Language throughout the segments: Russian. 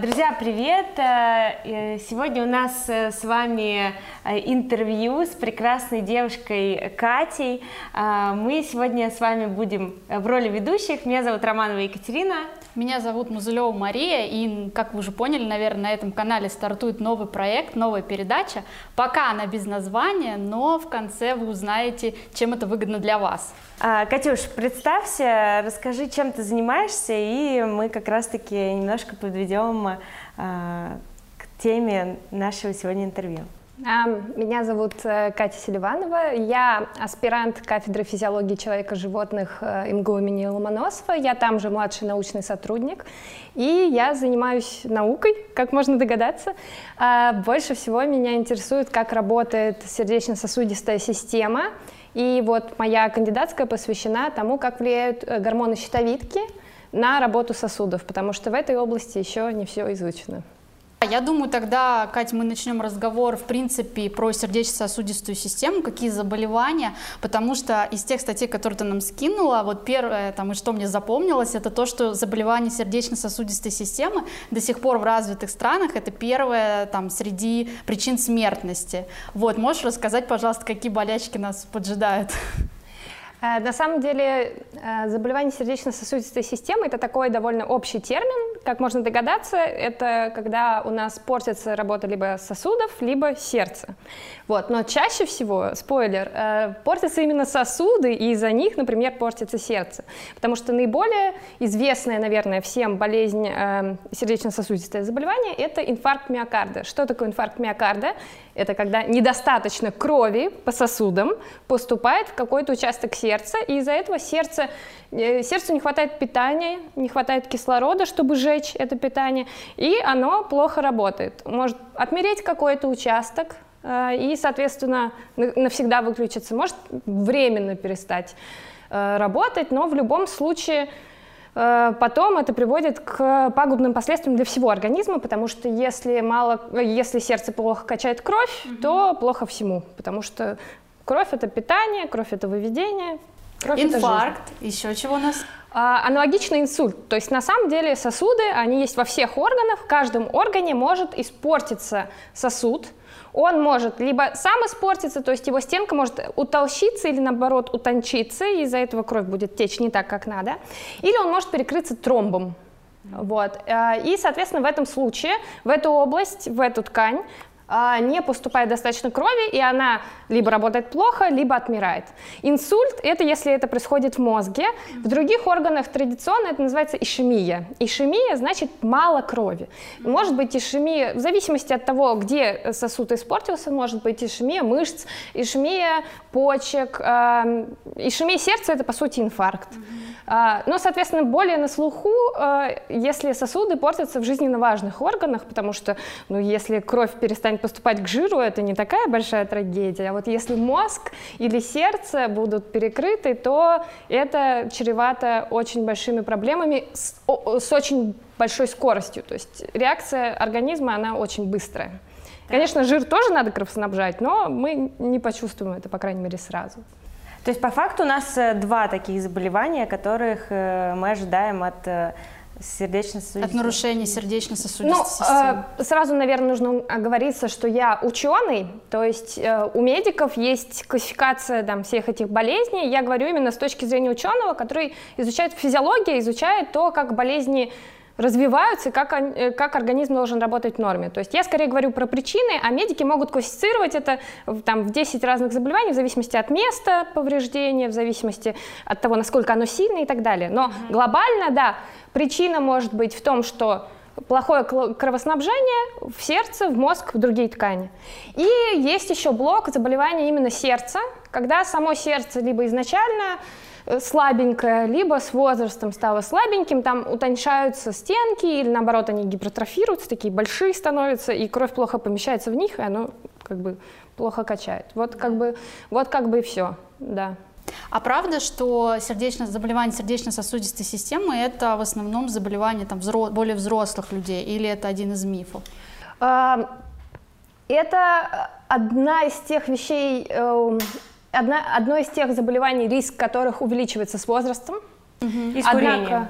Друзья, привет! Э, сегодня у нас э, с вами э, интервью с прекрасной девушкой Катей. Мы сегодня с вами будем в роли ведущих. Меня зовут Романова Екатерина. Меня зовут Музылева Мария, и, как вы уже поняли, наверное, на этом канале стартует новый проект, новая передача. Пока она без названия, но в конце вы узнаете, чем это выгодно для вас. А, Катюш, представься, расскажи, чем ты занимаешься, и мы как раз-таки немножко подведем а, к теме нашего сегодня интервью. Меня зовут э, Катя Селиванова, я аспирант кафедры физиологии человека животных э, МГУ имени Ломоносова, я там же младший научный сотрудник, и я занимаюсь наукой, как можно догадаться. А, больше всего меня интересует, как работает сердечно-сосудистая система, и вот моя кандидатская посвящена тому, как влияют э, гормоны щитовидки на работу сосудов, потому что в этой области еще не все изучено. Я думаю, тогда, Катя, мы начнем разговор, в принципе, про сердечно-сосудистую систему, какие заболевания, потому что из тех статей, которые ты нам скинула, вот первое, там, и что мне запомнилось, это то, что заболевания сердечно-сосудистой системы до сих пор в развитых странах это первое, там, среди причин смертности. Вот, можешь рассказать, пожалуйста, какие болячки нас поджидают? Э, на самом деле э, заболевание сердечно-сосудистой системы – это такой довольно общий термин. Как можно догадаться, это когда у нас портится работа либо сосудов, либо сердца. Вот. Но чаще всего, спойлер, э, портятся именно сосуды, и из-за них, например, портится сердце. Потому что наиболее известная, наверное, всем болезнь сердечно-сосудистое заболевание – это инфаркт миокарда. Что такое инфаркт миокарда? Это когда недостаточно крови по сосудам поступает в какой-то участок сердца, сердца, и из-за этого сердце, э, сердцу не хватает питания, не хватает кислорода, чтобы сжечь это питание, и оно плохо работает. Может отмереть какой-то участок, э, и, соответственно, навсегда выключиться, может временно перестать э, работать, но в любом случае потом это приводит к пагубным последствиям для всего организма, потому что если, мало, если сердце плохо качает кровь, mm-hmm. то плохо всему, потому что Кровь это питание, кровь это выведение. Кровь Инфаркт, это еще чего у нас? А, аналогично инсульт. То есть на самом деле сосуды, они есть во всех органах. В каждом органе может испортиться сосуд. Он может либо сам испортиться, то есть его стенка может утолщиться или наоборот утончиться, и из-за этого кровь будет течь не так, как надо. Или он может перекрыться тромбом. Вот. А, и, соответственно, в этом случае, в эту область, в эту ткань не поступает достаточно крови, и она либо работает плохо, либо отмирает. Инсульт – это если это происходит в мозге. В других органах традиционно это называется ишемия. Ишемия значит мало крови. Может быть ишемия, в зависимости от того, где сосуд испортился, может быть ишемия мышц, ишемия почек. Ишемия сердца – это, по сути, инфаркт. А, но, соответственно, более на слуху, а, если сосуды портятся в жизненно важных органах, потому что, ну, если кровь перестанет поступать к жиру, это не такая большая трагедия. А вот если мозг или сердце будут перекрыты, то это чревато очень большими проблемами с, с очень большой скоростью. То есть реакция организма, она очень быстрая. Конечно, жир тоже надо кровоснабжать, но мы не почувствуем это, по крайней мере, сразу. То есть по факту у нас э, два таких заболевания, которых э, мы ожидаем от э, сердечно-сосудистой. От нарушения сердечно-сосудистой ну, системы. Э, сразу, наверное, нужно оговориться, что я ученый, то есть э, у медиков есть классификация там, всех этих болезней. Я говорю именно с точки зрения ученого, который изучает физиологию, изучает то, как болезни развиваются как, э, как организм должен работать в норме. То есть я скорее говорю про причины, а медики могут классифицировать это там, в 10 разных заболеваний в зависимости от места повреждения, в зависимости от того, насколько оно сильное и так далее. Но mm-hmm. глобально, да, причина может быть в том, что плохое кровоснабжение в сердце, в мозг, в другие ткани. И есть еще блок заболевания именно сердца, когда само сердце либо изначально слабенькое, либо с возрастом стало слабеньким, там утончаются стенки, или наоборот они гипертрофируются, такие большие становятся, и кровь плохо помещается в них, и оно как бы плохо качает. Вот как бы, вот как бы и все, да. А правда, что сердечно, заболевание сердечно-сосудистой системы это в основном заболевание там, взро, более взрослых людей, или это один из мифов? Это одна из тех вещей, эм, одна, одно из тех заболеваний, риск которых увеличивается с возрастом. Угу. И с Однако,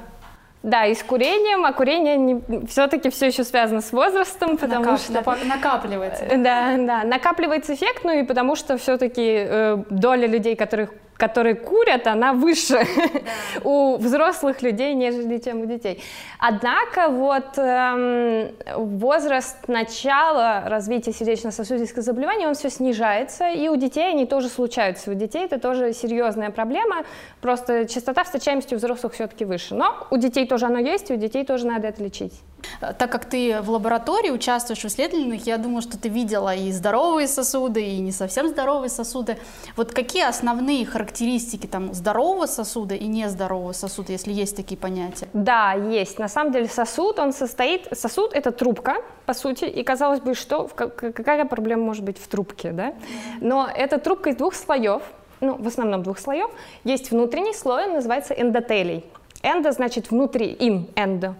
Да, и с курением, а курение все-таки все еще связано с возрастом, потому Накап, что... Накапливается. Да, да, накапливается эффект, ну и потому что все-таки э, доля людей, которых которые курят, она выше да. у взрослых людей, нежели чем у детей. Однако вот эм, возраст начала развития сердечно-сосудистых заболеваний, он все снижается, и у детей они тоже случаются. У детей это тоже серьезная проблема, просто частота встречаемости у взрослых все-таки выше. Но у детей тоже оно есть, и у детей тоже надо это лечить. Так как ты в лаборатории участвуешь в исследованиях, я думаю, что ты видела и здоровые сосуды, и не совсем здоровые сосуды. Вот какие основные характеристики там здорового сосуда и нездорового сосуда, если есть такие понятия? Да, есть. На самом деле сосуд, он состоит... Сосуд — это трубка, по сути, и казалось бы, что какая проблема может быть в трубке, да? Но это трубка из двух слоев, ну, в основном двух слоев. Есть внутренний слой, он называется эндотелий. Эндо значит внутри, ин, эндо,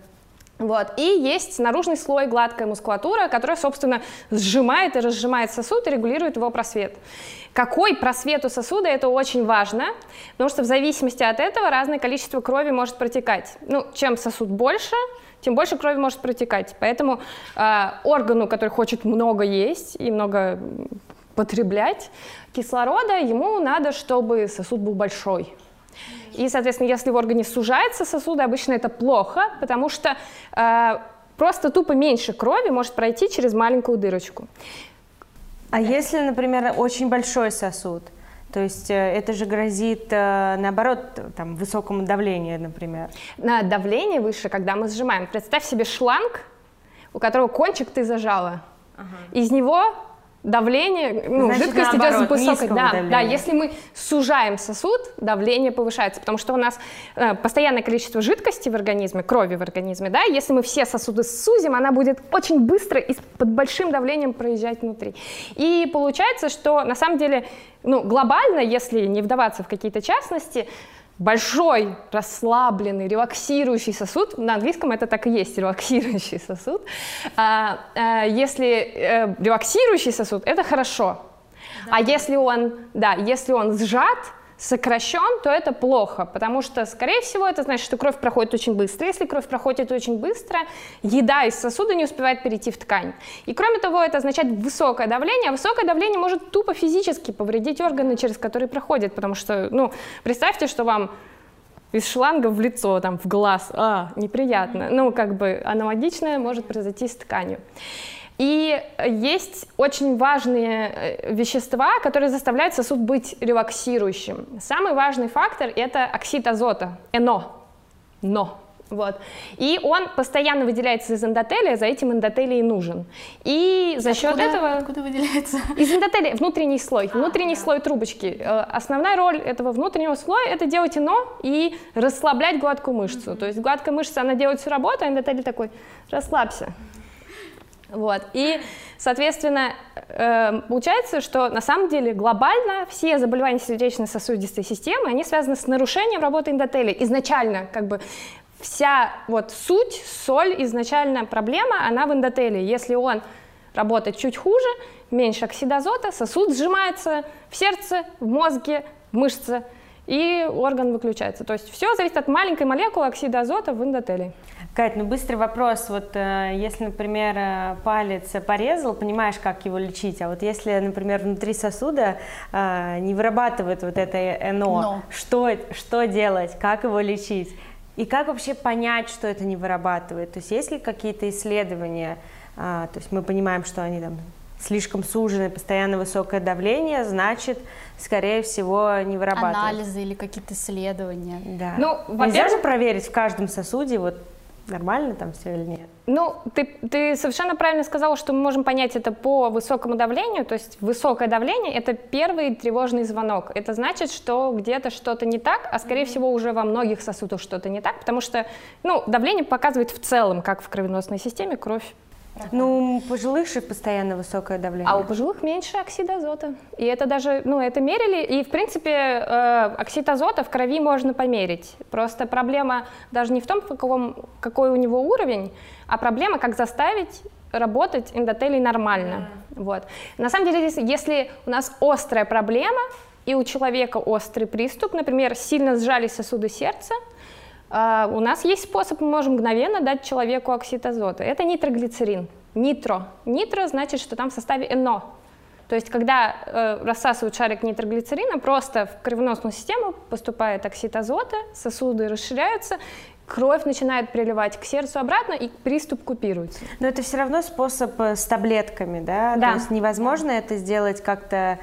вот. И есть наружный слой гладкая мускулатура, которая, собственно, сжимает и разжимает сосуд и регулирует его просвет. Какой просвет у сосуда, это очень важно, потому что в зависимости от этого разное количество крови может протекать. Ну, чем сосуд больше, тем больше крови может протекать. Поэтому э, органу, который хочет много есть и много потреблять кислорода, ему надо, чтобы сосуд был большой. И, соответственно, если в органе сужается сосуды, обычно это плохо, потому что э, просто тупо меньше крови может пройти через маленькую дырочку. А если, например, очень большой сосуд? То есть э, это же грозит, э, наоборот, там, высокому давлению, например. На давление выше, когда мы сжимаем. Представь себе шланг, у которого кончик ты зажала. Ага. Из него давление, ну, Значит, жидкость наоборот, идет с высокой. Да, да, если мы сужаем сосуд, давление повышается, потому что у нас э, постоянное количество жидкости в организме, крови в организме, да, если мы все сосуды сузим, она будет очень быстро и под большим давлением проезжать внутри. И получается, что на самом деле, ну, глобально, если не вдаваться в какие-то частности, большой, расслабленный, релаксирующий сосуд, на английском это так и есть, релаксирующий сосуд. А, а, если а, релаксирующий сосуд, это хорошо. Да. А если он, да, если он сжат, сокращен, то это плохо, потому что, скорее всего, это значит, что кровь проходит очень быстро. Если кровь проходит очень быстро, еда из сосуда не успевает перейти в ткань. И кроме того, это означает высокое давление, а высокое давление может тупо физически повредить органы, через которые проходит, потому что, ну, представьте, что вам из шланга в лицо, там, в глаз, а, неприятно. Ну, как бы аналогичное может произойти с тканью. И есть очень важные э, вещества, которые заставляют сосуд быть релаксирующим. Самый важный фактор – это оксид азота, НО. НО. Вот. И он постоянно выделяется из эндотелия, за этим эндотелий и нужен. И за счет откуда, этого... Откуда выделяется? Из эндотелия, внутренний слой, а, внутренний да. слой трубочки. Э, основная роль этого внутреннего слоя – это делать ИНО и расслаблять гладкую мышцу. Mm-hmm. То есть гладкая мышца, она делает всю работу, а эндотелий такой «расслабься». Вот. И, соответственно, э, получается, что на самом деле глобально все заболевания сердечно-сосудистой системы, они связаны с нарушением работы эндотелия. Изначально, как бы, вся вот суть, соль, изначально проблема, она в эндотелии. Если он работает чуть хуже, меньше оксидазота, сосуд сжимается в сердце, в мозге, в мышце, и орган выключается. То есть все зависит от маленькой молекулы оксида азота в эндотелии. Кать, ну быстрый вопрос. Вот э, если, например, э, палец порезал, понимаешь, как его лечить, а вот если, например, внутри сосуда э, не вырабатывает вот это НО, что, что делать, как его лечить? И как вообще понять, что это не вырабатывает? То есть есть ли какие-то исследования, то есть мы понимаем, что они там слишком сужены, постоянно высокое давление, значит, скорее всего, не вырабатывают. Анализы или какие-то исследования. Да. Ну, Нельзя же проверить в каждом сосуде вот нормально там все или нет? Ну, ты, ты совершенно правильно сказала, что мы можем понять это по высокому давлению, то есть высокое давление – это первый тревожный звонок. Это значит, что где-то что-то не так, а скорее mm-hmm. всего уже во многих сосудах что-то не так, потому что ну, давление показывает в целом, как в кровеносной системе кровь ну, у пожилых же постоянно высокое давление. А у пожилых меньше оксида азота. И это даже, ну, это мерили. И, в принципе, э, оксид азота в крови можно померить. Просто проблема даже не в том, в каком, какой у него уровень, а проблема, как заставить работать эндотелий нормально. Mm. Вот. На самом деле, если, если у нас острая проблема, и у человека острый приступ, например, сильно сжались сосуды сердца, э, у нас есть способ, мы можем мгновенно дать человеку оксид азота. Это нитроглицерин. Нитро. Нитро значит, что там в составе НО. То есть, когда э, рассасывают шарик нитроглицерина, просто в кровеносную систему поступает оксид азота, сосуды расширяются, кровь начинает приливать к сердцу обратно, и приступ купируется. Но это все равно способ э, с таблетками, да? Да. То есть невозможно это сделать как-то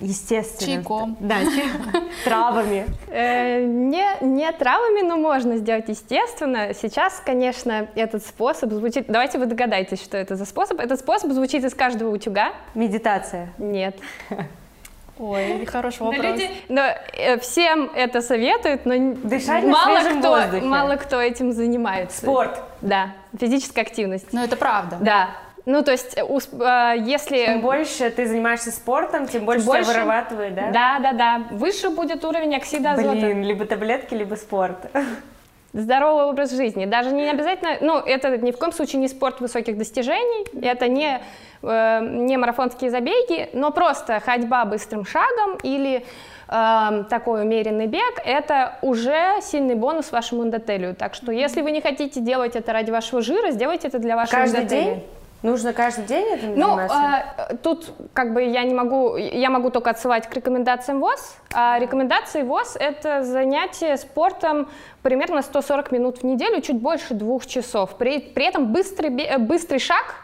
естественно. Чайком. Да, травами. Э, не, не травами, но можно сделать естественно. Сейчас, конечно, этот способ звучит... Давайте вы догадаетесь, что это за способ. Этот способ звучит из каждого утюга. Медитация. Нет. Ой, хороший вопрос. люди- но, э, всем это советуют, но Дышать мало, кто, воздухе. мало кто этим занимается. Спорт. Да, физическая активность. Но это правда. Да. Ну, то есть, э, э, если... Чем больше ты занимаешься спортом, тем больше, больше- тебя вырабатывает, да? Да, да, да. Выше будет уровень оксида азота. Блин, либо таблетки, либо спорт. Здоровый образ жизни. Даже не обязательно, ну, это ни в коем случае не спорт высоких достижений, это не, э, не марафонские забеги, но просто ходьба быстрым шагом или э, такой умеренный бег, это уже сильный бонус вашему эндотелию. Так что если вы не хотите делать это ради вашего жира, сделайте это для вашего Каждый эндотелия. день? Нужно каждый день этим Ну, заниматься? э, тут как бы я не могу, я могу только отсылать к рекомендациям ВОЗ. А рекомендации ВОЗ – это занятие спортом примерно 140 минут в неделю, чуть больше двух часов. При, при этом быстрый, э, быстрый шаг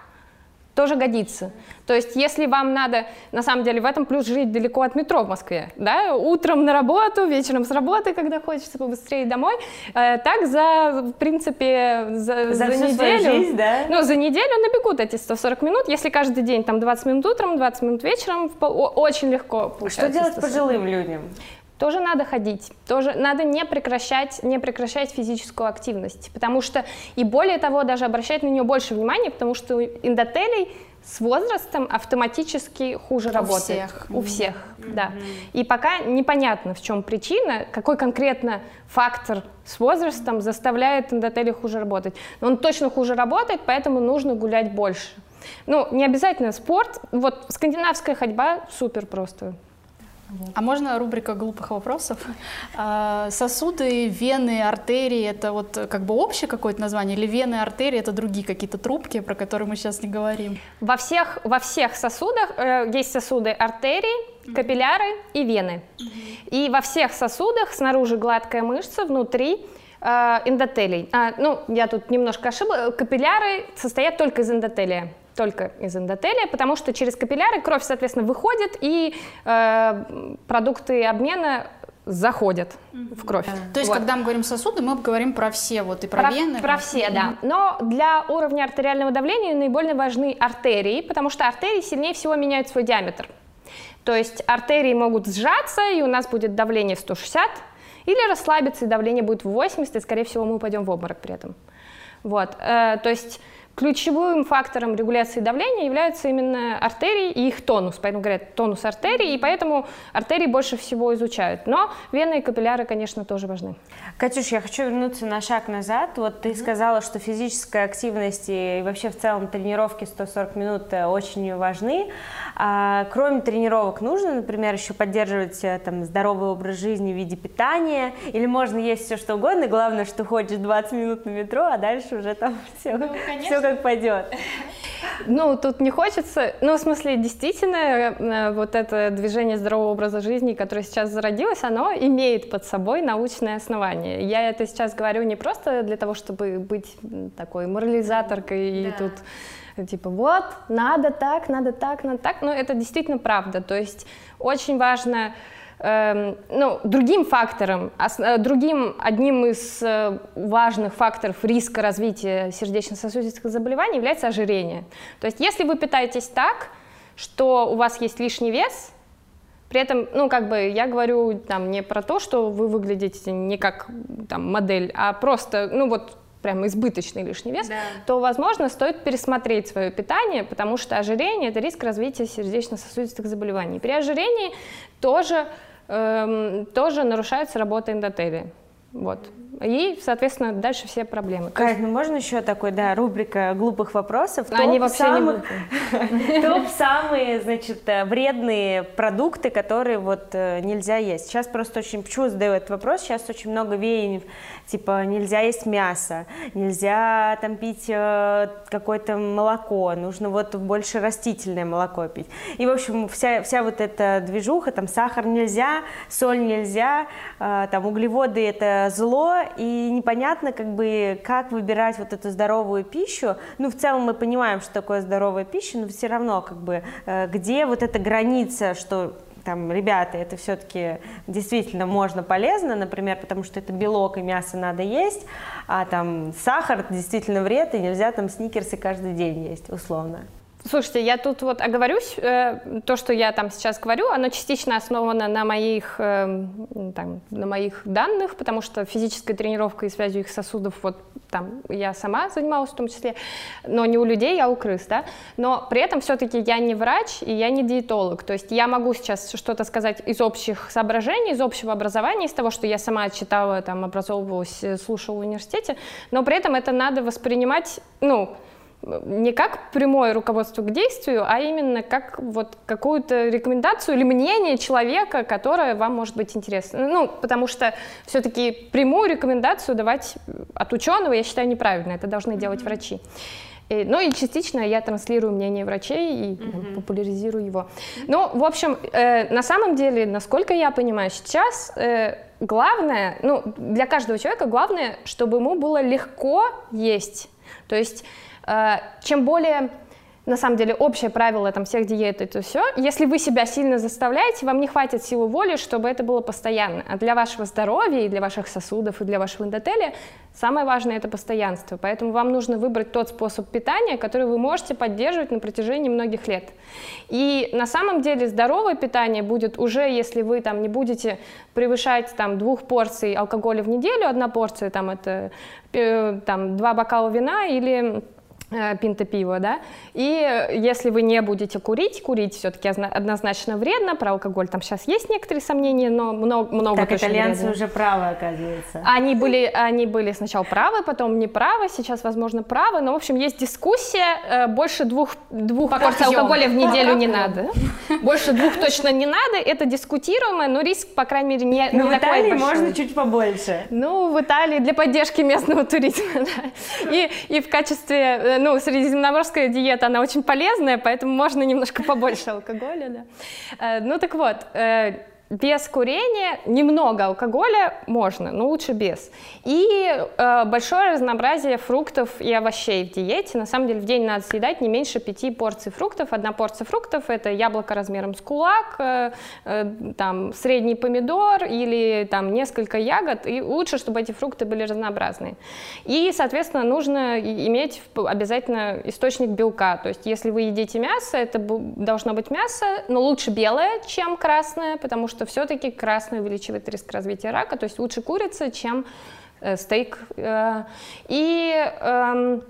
тоже годится. То есть, если вам надо, на самом деле, в этом плюс жить далеко от метро в Москве, да, утром на работу, вечером с работы, когда хочется побыстрее домой, э, так за, в принципе, за, За свою неделю, жизнь, да? ну, за неделю набегут эти 140 минут, если каждый день там 20 минут утром, 20 минут вечером, очень легко Что делать 140. пожилым людям? Тоже надо ходить, тоже надо не прекращать, не прекращать физическую активность, потому что, и более того, даже обращать на нее больше внимания, потому что у эндотелий с возрастом автоматически хуже работает. всех. У всех, да. И пока непонятно, в чем причина, какой конкретно фактор с возрастом заставляет эндотелий хуже работать. Но он точно хуже работает, поэтому нужно гулять больше. Ну, не обязательно спорт. Вот скандинавская ходьба супер просто. А можно рубрика глупых вопросов? А, Сосуды, вены, артерии — это вот как бы общее какое-то название? Или вены, артерии — это другие какие-то трубки, про которые мы сейчас не говорим? Во всех, во всех сосудах э, есть сосуды артерии, капилляры и вены. И во всех сосудах снаружи гладкая мышца, внутри э, эндотелий. А, ну, я тут немножко ошибла. Капилляры состоят только из эндотелия. Только из эндотелия, потому что через капилляры кровь, соответственно, выходит, и э, продукты обмена заходят в кровь. То есть, Вот. когда мы говорим сосуды, мы говорим про все, вот и про, вены. Про все, да. Но для уровня артериального давления наиболее важны артерии, потому что артерии сильнее всего меняют свой диаметр. То есть артерии могут сжаться, и у нас будет давление в 160, или расслабиться, и давление будет в 80, и, скорее всего, мы упадем в обморок при этом. Вот. э, То есть ключевым фактором регуляции давления являются именно артерии и их тонус. Поэтому говорят тонус артерий, и поэтому артерии больше всего изучают. Но вены и капилляры, конечно, тоже важны. Катюш, я хочу вернуться на шаг назад. Вот ты сказала, что физическая активность и вообще в целом тренировки 140 минут э, очень важны. А, кроме тренировок нужно, например, еще поддерживать э, там, здоровый образ жизни в виде питания? Или можно есть все что угодно, главное, что ходишь 20 минут на метро, а дальше уже там все, все как пойдет. Ну, тут не хочется, ну, в смысле, действительно, э, вот это движение здорового образа жизни, которое сейчас зародилось, оно имеет под собой научное основание. Я это сейчас говорю не просто для того, чтобы быть такой морализаторкой и тут типа вот, надо так, надо так, надо так, но это действительно правда. То есть очень важно эм, ну, другим фактором, э, другим одним из э, важных факторов риска развития сердечно-сосудистых заболеваний является ожирение. То есть если вы питаетесь так, что у вас есть лишний вес, при этом, ну, как бы, я говорю там не про то, что вы выглядите не как там модель, а просто, ну, вот прям избыточный лишний вес, то, возможно, стоит пересмотреть свое питание, потому что ожирение – это риск развития сердечно-сосудистых заболеваний. При ожирении тоже, тоже нарушается работа эндотелия. Вот. и, соответственно, дальше все проблемы. Кать, ну можно еще такой, да, рубрика глупых вопросов? Они вообще самых, не Топ самые, значит, э, вредные продукты, которые вот э, нельзя есть. Сейчас просто очень, почему задаю этот вопрос, сейчас очень много веяний, типа нельзя есть мясо, нельзя там пить э, какое-то молоко, нужно вот больше растительное молоко пить. И, в общем, вся, вся вот эта движуха, там сахар нельзя, соль нельзя, там углеводы это зло, и непонятно, как бы, как выбирать вот эту здоровую пищу. Ну, в целом мы понимаем, что такое здоровая пища, но все равно, как бы, э, где вот эта граница, что там, ребята, это все-таки действительно можно полезно, например, потому что это белок и мясо надо есть, а там сахар действительно вред, и нельзя там сникерсы каждый день есть, условно. Слушайте, я тут вот оговорюсь, э, то, что я там сейчас говорю, оно частично основано на моих, э, там, на моих данных, потому что физической тренировкой и связью их сосудов вот там я сама занималась в том числе, но не у людей, а у крыс, да, но при этом все-таки я не врач и я не диетолог, то есть я могу сейчас что-то сказать из общих соображений, из общего образования, из того, что я сама читала, там, образовывалась, слушала в университете, но при этом это надо воспринимать, ну, не как прямое руководство к действию, а именно как вот какую-то рекомендацию или мнение человека, которое вам может быть интересно. Ну, потому что все-таки прямую рекомендацию давать от ученого, я считаю, неправильно. Это должны делать mm-hmm. врачи. И, ну и частично я транслирую мнение врачей и mm-hmm. популяризирую его. Ну, в общем, э, на самом деле, насколько я понимаю, сейчас э, главное, ну, для каждого человека главное, чтобы ему было легко есть. То есть чем более на самом деле общее правило там всех диет это все. Если вы себя сильно заставляете, вам не хватит силы воли, чтобы это было постоянно. А для вашего здоровья и для ваших сосудов и для вашего эндотелия самое важное это постоянство. Поэтому вам нужно выбрать тот способ питания, который вы можете поддерживать на протяжении многих лет. И на самом деле здоровое питание будет уже, если вы там не будете превышать там двух порций алкоголя в неделю, одна порция там это э, там два бокала вина или Э, пинта пива, да, и если вы не будете курить, курить все-таки однозначно вредно, про алкоголь там сейчас есть некоторые сомнения, но много, много Так итальянцы вредно. уже правы, оказывается. Они были, они были сначала правы, потом не правы, сейчас, возможно, правы, но, в общем, есть дискуссия, э, больше двух, двух порций алкоголя в неделю Пока не пьем. надо, больше двух точно не надо, это дискутируемо, но риск, по крайней мере, не, но не в Италии большой. можно чуть побольше. Ну, в Италии для поддержки местного туризма, да. и, и в качестве э, ну, средиземноморская диета, она очень полезная, поэтому можно немножко побольше алкоголя, да. Э, ну так вот, э, без курения немного алкоголя можно, но лучше без. И э, большое разнообразие фруктов и овощей в диете. На самом деле в день надо съедать не меньше пяти порций фруктов. Одна порция фруктов это яблоко размером с кулак, э, э, там средний помидор или там несколько ягод. И лучше, чтобы эти фрукты были разнообразные. И, соответственно, нужно иметь обязательно источник белка. То есть, если вы едите мясо, это должно быть мясо, но лучше белое, чем красное, потому что что все-таки красный увеличивает риск развития рака, то есть лучше курица, чем э, стейк. Э, и э,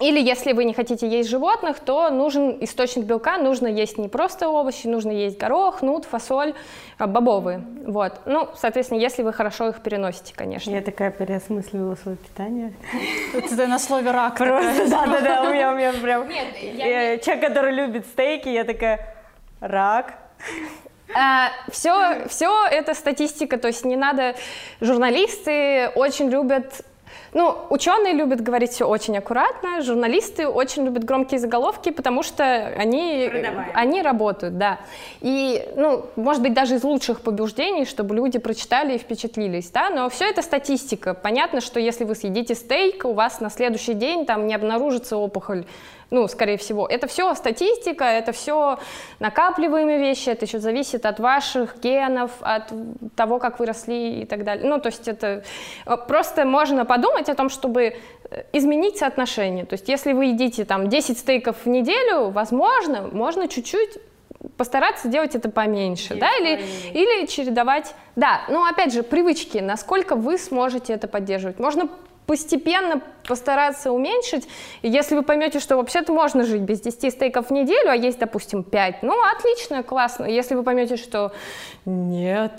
или если вы не хотите есть животных, то нужен источник белка, нужно есть не просто овощи, нужно есть горох, нут, фасоль, а, бобовые. Вот. Ну, соответственно, если вы хорошо их переносите, конечно. Я такая переосмысливала свое питание. Это на слове рак. Просто, да-да-да, у меня, у меня прям... Нет, я... Человек, который любит стейки, я такая, рак, все, а, все это статистика, то есть не надо, журналисты очень любят ну, ученые любят говорить все очень аккуратно, журналисты очень любят громкие заголовки, потому что они, они работают, да. И, ну, может быть, даже из лучших побуждений, чтобы люди прочитали и впечатлились, да, но все это статистика. Понятно, что если вы съедите стейк, у вас на следующий день там не обнаружится опухоль ну, скорее всего. Это все статистика, это все накапливаемые вещи, это еще зависит от ваших генов, от того, как вы росли и так далее. Ну, то есть это э, просто можно подумать о том, чтобы э, изменить соотношение. То есть если вы едите там 10 стейков в неделю, возможно, можно чуть-чуть постараться делать это поменьше, да, или, или чередовать, да, но опять же, привычки, насколько вы сможете это поддерживать. Можно постепенно постараться уменьшить. Если вы поймете, что вообще-то можно жить без 10 стейков в неделю, а есть, допустим, 5, ну, отлично, классно. Если вы поймете, что нет,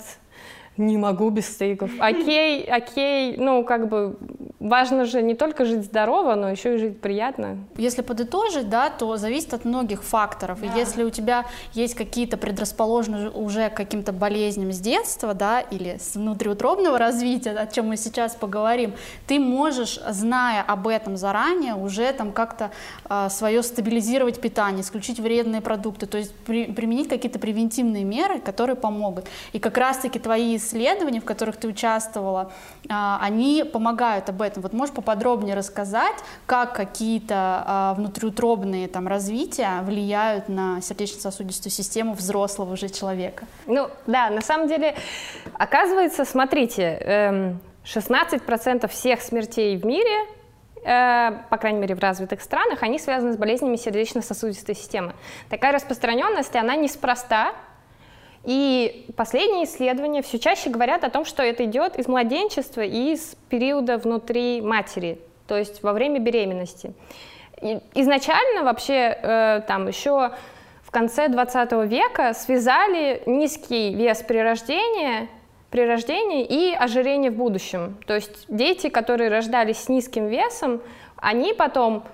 не могу без стейков. Окей, окей, ну как бы важно же не только жить здорово, но еще и жить приятно. Если подытожить, да, то зависит от многих факторов. Да. И если у тебя есть какие-то предрасположенные уже к каким-то болезням с детства, да, или с внутриутробного развития, о чем мы сейчас поговорим, ты можешь, зная об этом заранее, уже там как-то э, свое стабилизировать питание, исключить вредные продукты, то есть при, применить какие-то превентивные меры, которые помогут. И как раз-таки твои исследования, в которых ты участвовала, а, они помогают об этом. Вот можешь поподробнее рассказать, как какие-то а, внутриутробные там развития влияют на сердечно-сосудистую систему взрослого уже человека? Ну да, на самом деле, оказывается, смотрите, 16% эм, всех смертей в мире э, по крайней мере в развитых странах, они связаны с болезнями сердечно-сосудистой системы. Такая распространенность, она неспроста, и последние исследования все чаще говорят о том, что это идет из младенчества и из периода внутри матери, то есть во время беременности. И изначально вообще э, там еще в конце 20 века связали низкий вес при рождении, при рождении и ожирение в будущем. То есть дети, которые рождались с низким весом, они потом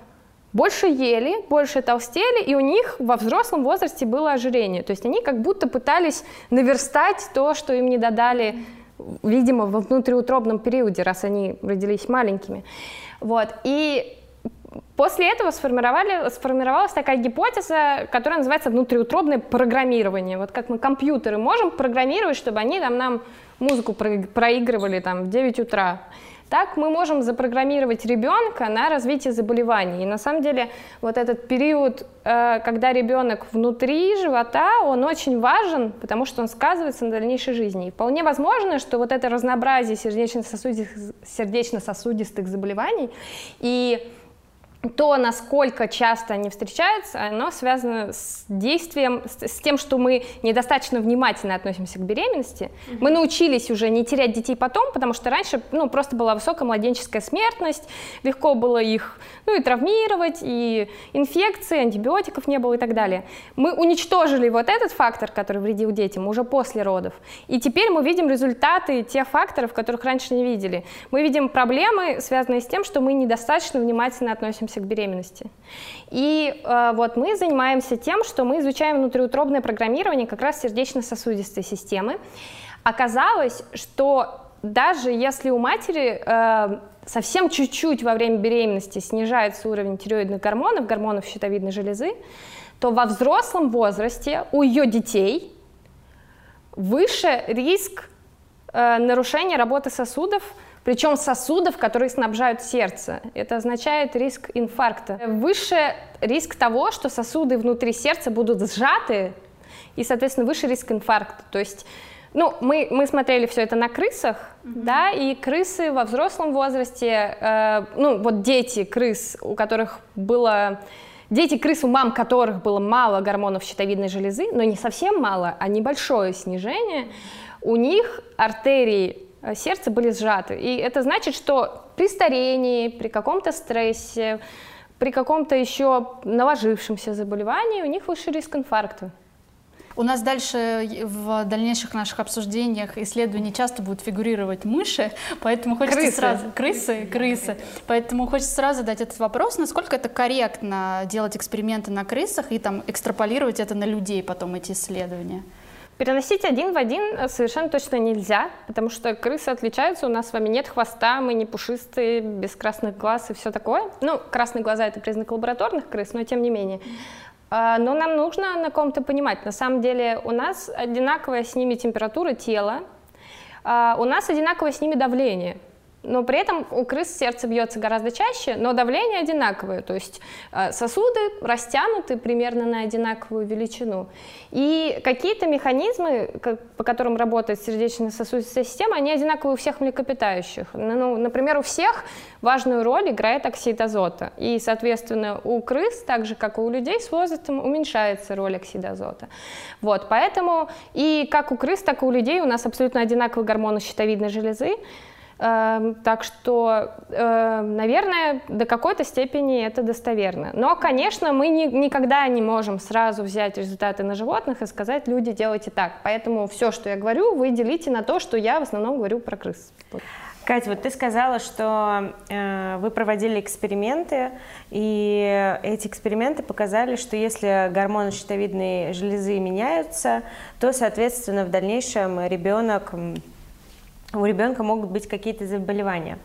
больше ели, больше толстели, и у них во взрослом возрасте было ожирение. То есть они как будто пытались наверстать то, что им не додали, видимо, во внутриутробном периоде, раз они родились маленькими. Вот. И После этого сформировали, сформировалась такая гипотеза, которая называется внутриутробное программирование. Вот как мы компьютеры можем программировать, чтобы они там, нам музыку проигрывали там, в 9 утра. Так мы можем запрограммировать ребенка на развитие заболеваний. И на самом деле вот этот период, э, когда ребенок внутри живота, он очень важен, потому что он сказывается на дальнейшей жизни. И вполне возможно, что вот это разнообразие сердечно-сосудистых, сердечно-сосудистых заболеваний и то, насколько часто они встречаются, оно связано с действием, с, с тем, что мы недостаточно внимательно относимся к беременности. Mm-hmm. Мы научились уже не терять детей потом, потому что раньше ну, просто была высокая младенческая смертность, легко было их ну, и травмировать, и инфекции, антибиотиков не было и так далее. Мы уничтожили вот этот фактор, который вредил детям, уже после родов. И теперь мы видим результаты тех факторов, которых раньше не видели. Мы видим проблемы, связанные с тем, что мы недостаточно внимательно относимся готовимся к беременности. И э, вот мы занимаемся тем, что мы изучаем внутриутробное программирование как раз сердечно-сосудистой системы. Оказалось, что даже если у матери э, совсем чуть-чуть во время беременности снижается уровень тиреоидных гормонов, гормонов щитовидной железы, то во взрослом возрасте у ее детей выше риск э, нарушения работы сосудов причем сосудов, которые снабжают сердце. Это означает риск инфаркта. Выше риск того, что сосуды внутри сердца будут сжаты, и, соответственно, выше риск инфаркта. То есть ну, мы, мы смотрели все это на крысах, mm-hmm. да, и крысы во взрослом возрасте, э, ну, вот дети крыс, у которых было... Дети крыс, у мам которых было мало гормонов щитовидной железы, но не совсем мало, а небольшое снижение, у них артерии сердца были сжаты. И это значит, что при старении, при каком-то стрессе, при каком-то еще наложившемся заболевании у них выше риск инфаркта. У нас дальше в дальнейших наших обсуждениях исследований часто будут фигурировать мыши, поэтому хочется крысы. сразу крысы, крысы, поэтому хочется сразу задать этот вопрос, насколько это корректно делать эксперименты на крысах и там экстраполировать это на людей потом эти исследования. Переносить один в один совершенно точно нельзя, потому что крысы отличаются, у нас с вами нет хвоста, мы не пушистые, без красных глаз и все такое. Ну, красные глаза — это признак лабораторных крыс, но тем не менее. А, но нам нужно на ком-то понимать, на самом деле у нас одинаковая с ними температура тела, а, у нас одинаковое с ними давление — но при этом у крыс сердце бьется гораздо чаще, но давление одинаковое, то есть э, сосуды растянуты примерно на одинаковую величину. И какие-то механизмы, по которым работает сердечно-сосудистая система, они одинаковые у всех млекопитающих. Ну, например, у всех важную роль играет оксид азота. И, соответственно, у крыс, так же, как и у людей, с возрастом уменьшается роль оксида азота. Вот, поэтому и как у крыс, так и у людей у нас абсолютно одинаковые гормоны щитовидной железы, так что, э, наверное, до какой-то степени это достоверно. Но, конечно, мы ни, никогда не можем сразу взять результаты на животных и сказать, люди, делайте так. Поэтому все, что я говорю, вы делите на то, что я в основном говорю про крыс. Катя, вот ты сказала, что э, вы проводили эксперименты, и эти эксперименты показали, что если гормоны щитовидной железы меняются, то, соответственно, в дальнейшем ребенок у ребенка могут быть какие-то заболевания.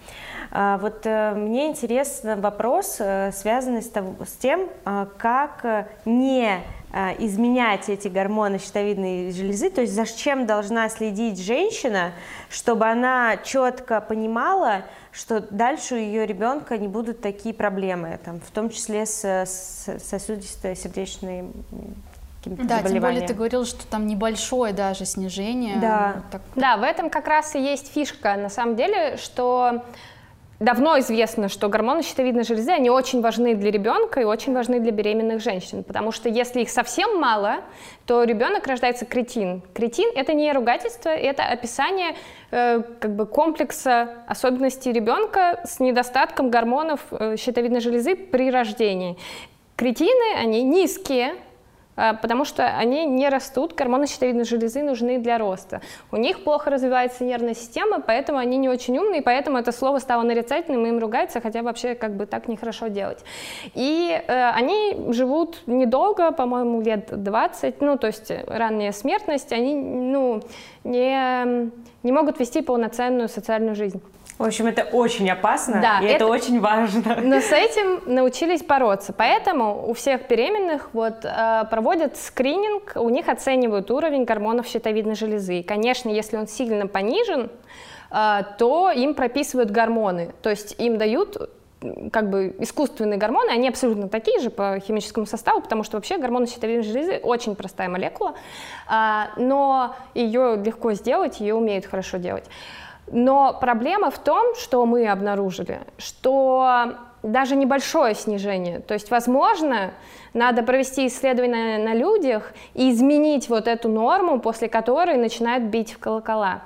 А, вот э, мне интересен вопрос, э, связанный с, тем, а, как не изменять эти гормоны щитовидной железы, то есть зачем должна следить женщина, чтобы она четко понимала, что дальше у ее ребенка не будут такие проблемы, там, в том числе с, с сосудистой сердечной каким-то Да, тем более ты говорил, что там небольшое даже снижение. Да. Вот так. да, в этом как раз и есть фишка, на самом деле, что Давно известно, что гормоны щитовидной железы, они очень важны для ребенка и очень важны для беременных женщин, потому что если их совсем мало, то ребенок рождается кретин. Кретин — это не ругательство, это описание э, как бы комплекса особенностей ребенка с недостатком гормонов э, щитовидной железы при рождении. Кретины, они низкие, потому что они не растут, гормоны щитовидной железы нужны для роста. У них плохо развивается нервная система, поэтому они не очень умные, поэтому это слово стало нарицательным, и им ругаются, хотя вообще как бы так нехорошо делать. И э, они живут недолго, по-моему, лет 20, ну, то есть ранняя смертность, они, ну, не, не могут вести полноценную социальную жизнь. В общем, это очень опасно, да, и это, это очень важно. Но с этим научились бороться. Поэтому у всех беременных вот, э, проводят скрининг, у них оценивают уровень гормонов щитовидной железы. И, конечно, если он сильно понижен, э, то им прописывают гормоны. То есть им дают как бы искусственные гормоны, они абсолютно такие же по химическому составу, потому что вообще гормоны щитовидной железы очень простая молекула, а, но ее легко сделать, ее умеют хорошо делать. Но проблема в том, что мы обнаружили, что даже небольшое снижение, то есть, возможно, надо провести исследование на людях и изменить вот эту норму, после которой начинают бить в колокола.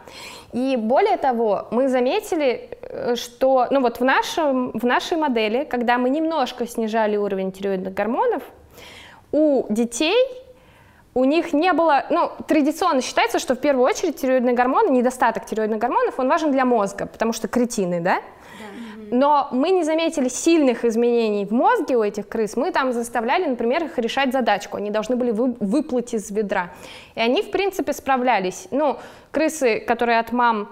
И более того, мы заметили, э, что ну вот в, нашем, в нашей модели, когда мы немножко снижали уровень тиреоидных гормонов, у детей у них не было, ну, традиционно считается, что в первую очередь тиреоидные гормоны, недостаток тиреоидных гормонов, он важен для мозга, потому что кретины, да? Но мы не заметили сильных изменений в мозге у этих крыс. Мы там заставляли, например, их решать задачку. Они должны были вы, выплыть из ведра. И они, в принципе, справлялись. Ну, крысы, которые от мам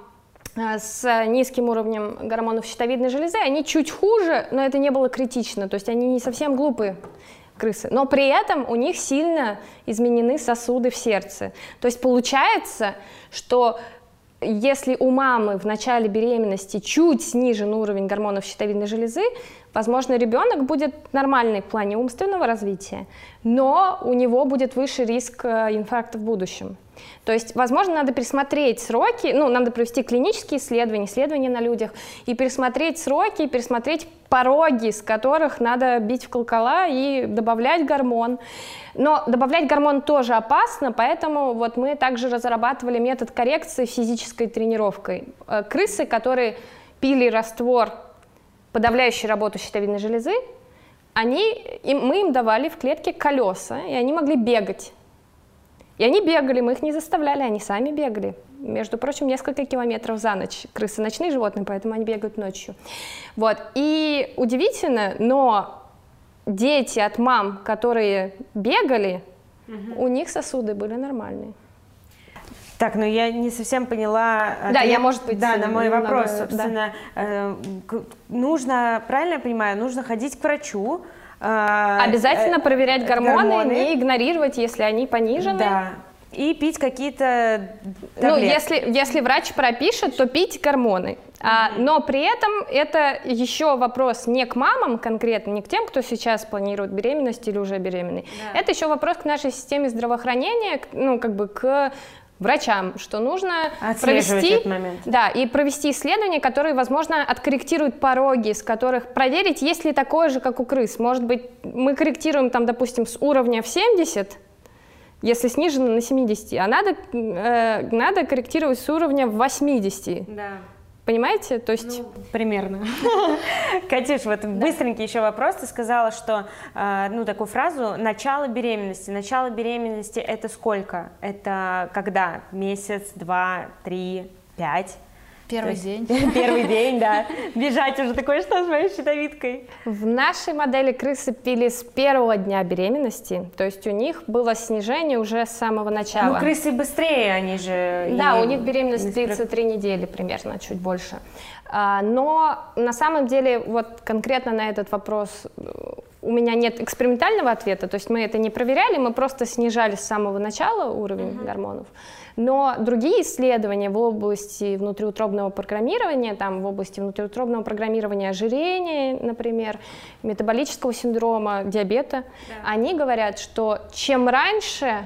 э, с низким уровнем гормонов щитовидной железы, они чуть хуже, но это не было критично. То есть они не совсем глупые крысы. Но при этом у них сильно изменены сосуды в сердце. То есть получается, что если у мамы в начале беременности чуть снижен уровень гормонов щитовидной железы, возможно, ребенок будет нормальный в плане умственного развития, но у него будет выше риск э, инфаркта в будущем. То есть, возможно, надо пересмотреть сроки, ну, надо провести клинические исследования, исследования на людях, и пересмотреть сроки, и пересмотреть пороги, с которых надо бить в колокола и добавлять гормон. Но добавлять гормон тоже опасно, поэтому вот мы также разрабатывали метод коррекции физической тренировкой. Э, крысы, которые пили раствор, подавляющий работу щитовидной железы, они, им, мы им давали в клетке колеса, и они могли бегать. И они бегали, мы их не заставляли, они сами бегали. Между прочим, несколько километров за ночь. Крысы ночные животные, поэтому они бегают ночью. Вот. И удивительно, но дети от мам, которые бегали, угу. у них сосуды были нормальные. Так, ну я не совсем поняла. Да, я, может быть, да, на мой немного, вопрос, собственно, да. э, нужно, правильно я понимаю, нужно ходить к врачу, Обязательно э, проверять гормоны, гормоны, не игнорировать, если они понижены. Да. И пить какие-то таблетки. Ну, если, если врач пропишет, то пить гормоны. А, но при этом это еще вопрос не к мамам конкретно, не к тем, кто сейчас планирует беременность или уже беременный. Да. Это еще вопрос к нашей системе здравоохранения, ну, как бы к врачам, что нужно провести, да, и провести исследования, которые, возможно, откорректируют пороги, с которых проверить, есть ли такое же, как у крыс. Может быть, мы корректируем там, допустим, с уровня в 70, если снижено на 70, а надо, э, надо корректировать с уровня в 80. Да. Понимаете? То есть... Ну, примерно. Катюш, вот да. быстренький еще вопрос. Ты сказала, что, э, ну, такую фразу, начало беременности. Начало беременности это сколько? Это когда? Месяц, два, три, пять? Первый есть, день. Первый день, да. Бежать уже такое, что с моей щитовидкой. В нашей модели крысы пили с первого дня беременности, то есть у них было снижение уже с самого начала. Ну, крысы быстрее, они же... Да, у них беременность длится три недели примерно, чуть больше. А, но на самом деле, вот конкретно на этот вопрос э, у меня нет экспериментального ответа, то есть мы это не проверяли, мы просто снижали с самого начала уровень uh-huh. гормонов. Но другие исследования в области внутриутробного программирования, там в области внутриутробного программирования ожирения, например, метаболического синдрома, диабета, да. они говорят, что чем раньше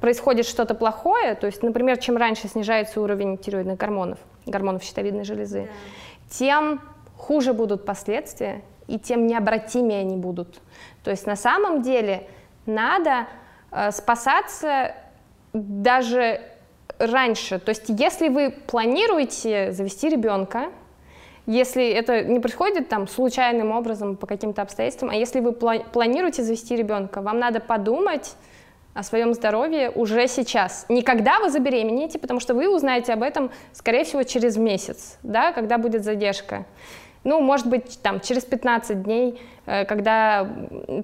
происходит что-то плохое, то есть, например, чем раньше снижается уровень тиреоидных гормонов, гормонов щитовидной железы, да. тем хуже будут последствия и тем необратимее они будут. То есть на самом деле надо э, спасаться даже раньше. То есть если вы планируете завести ребенка, если это не происходит там случайным образом по каким-то обстоятельствам, а если вы планируете завести ребенка, вам надо подумать о своем здоровье уже сейчас. Не когда вы забеременеете, потому что вы узнаете об этом, скорее всего, через месяц, да, когда будет задержка. Ну, может быть, там, через 15 дней, э, когда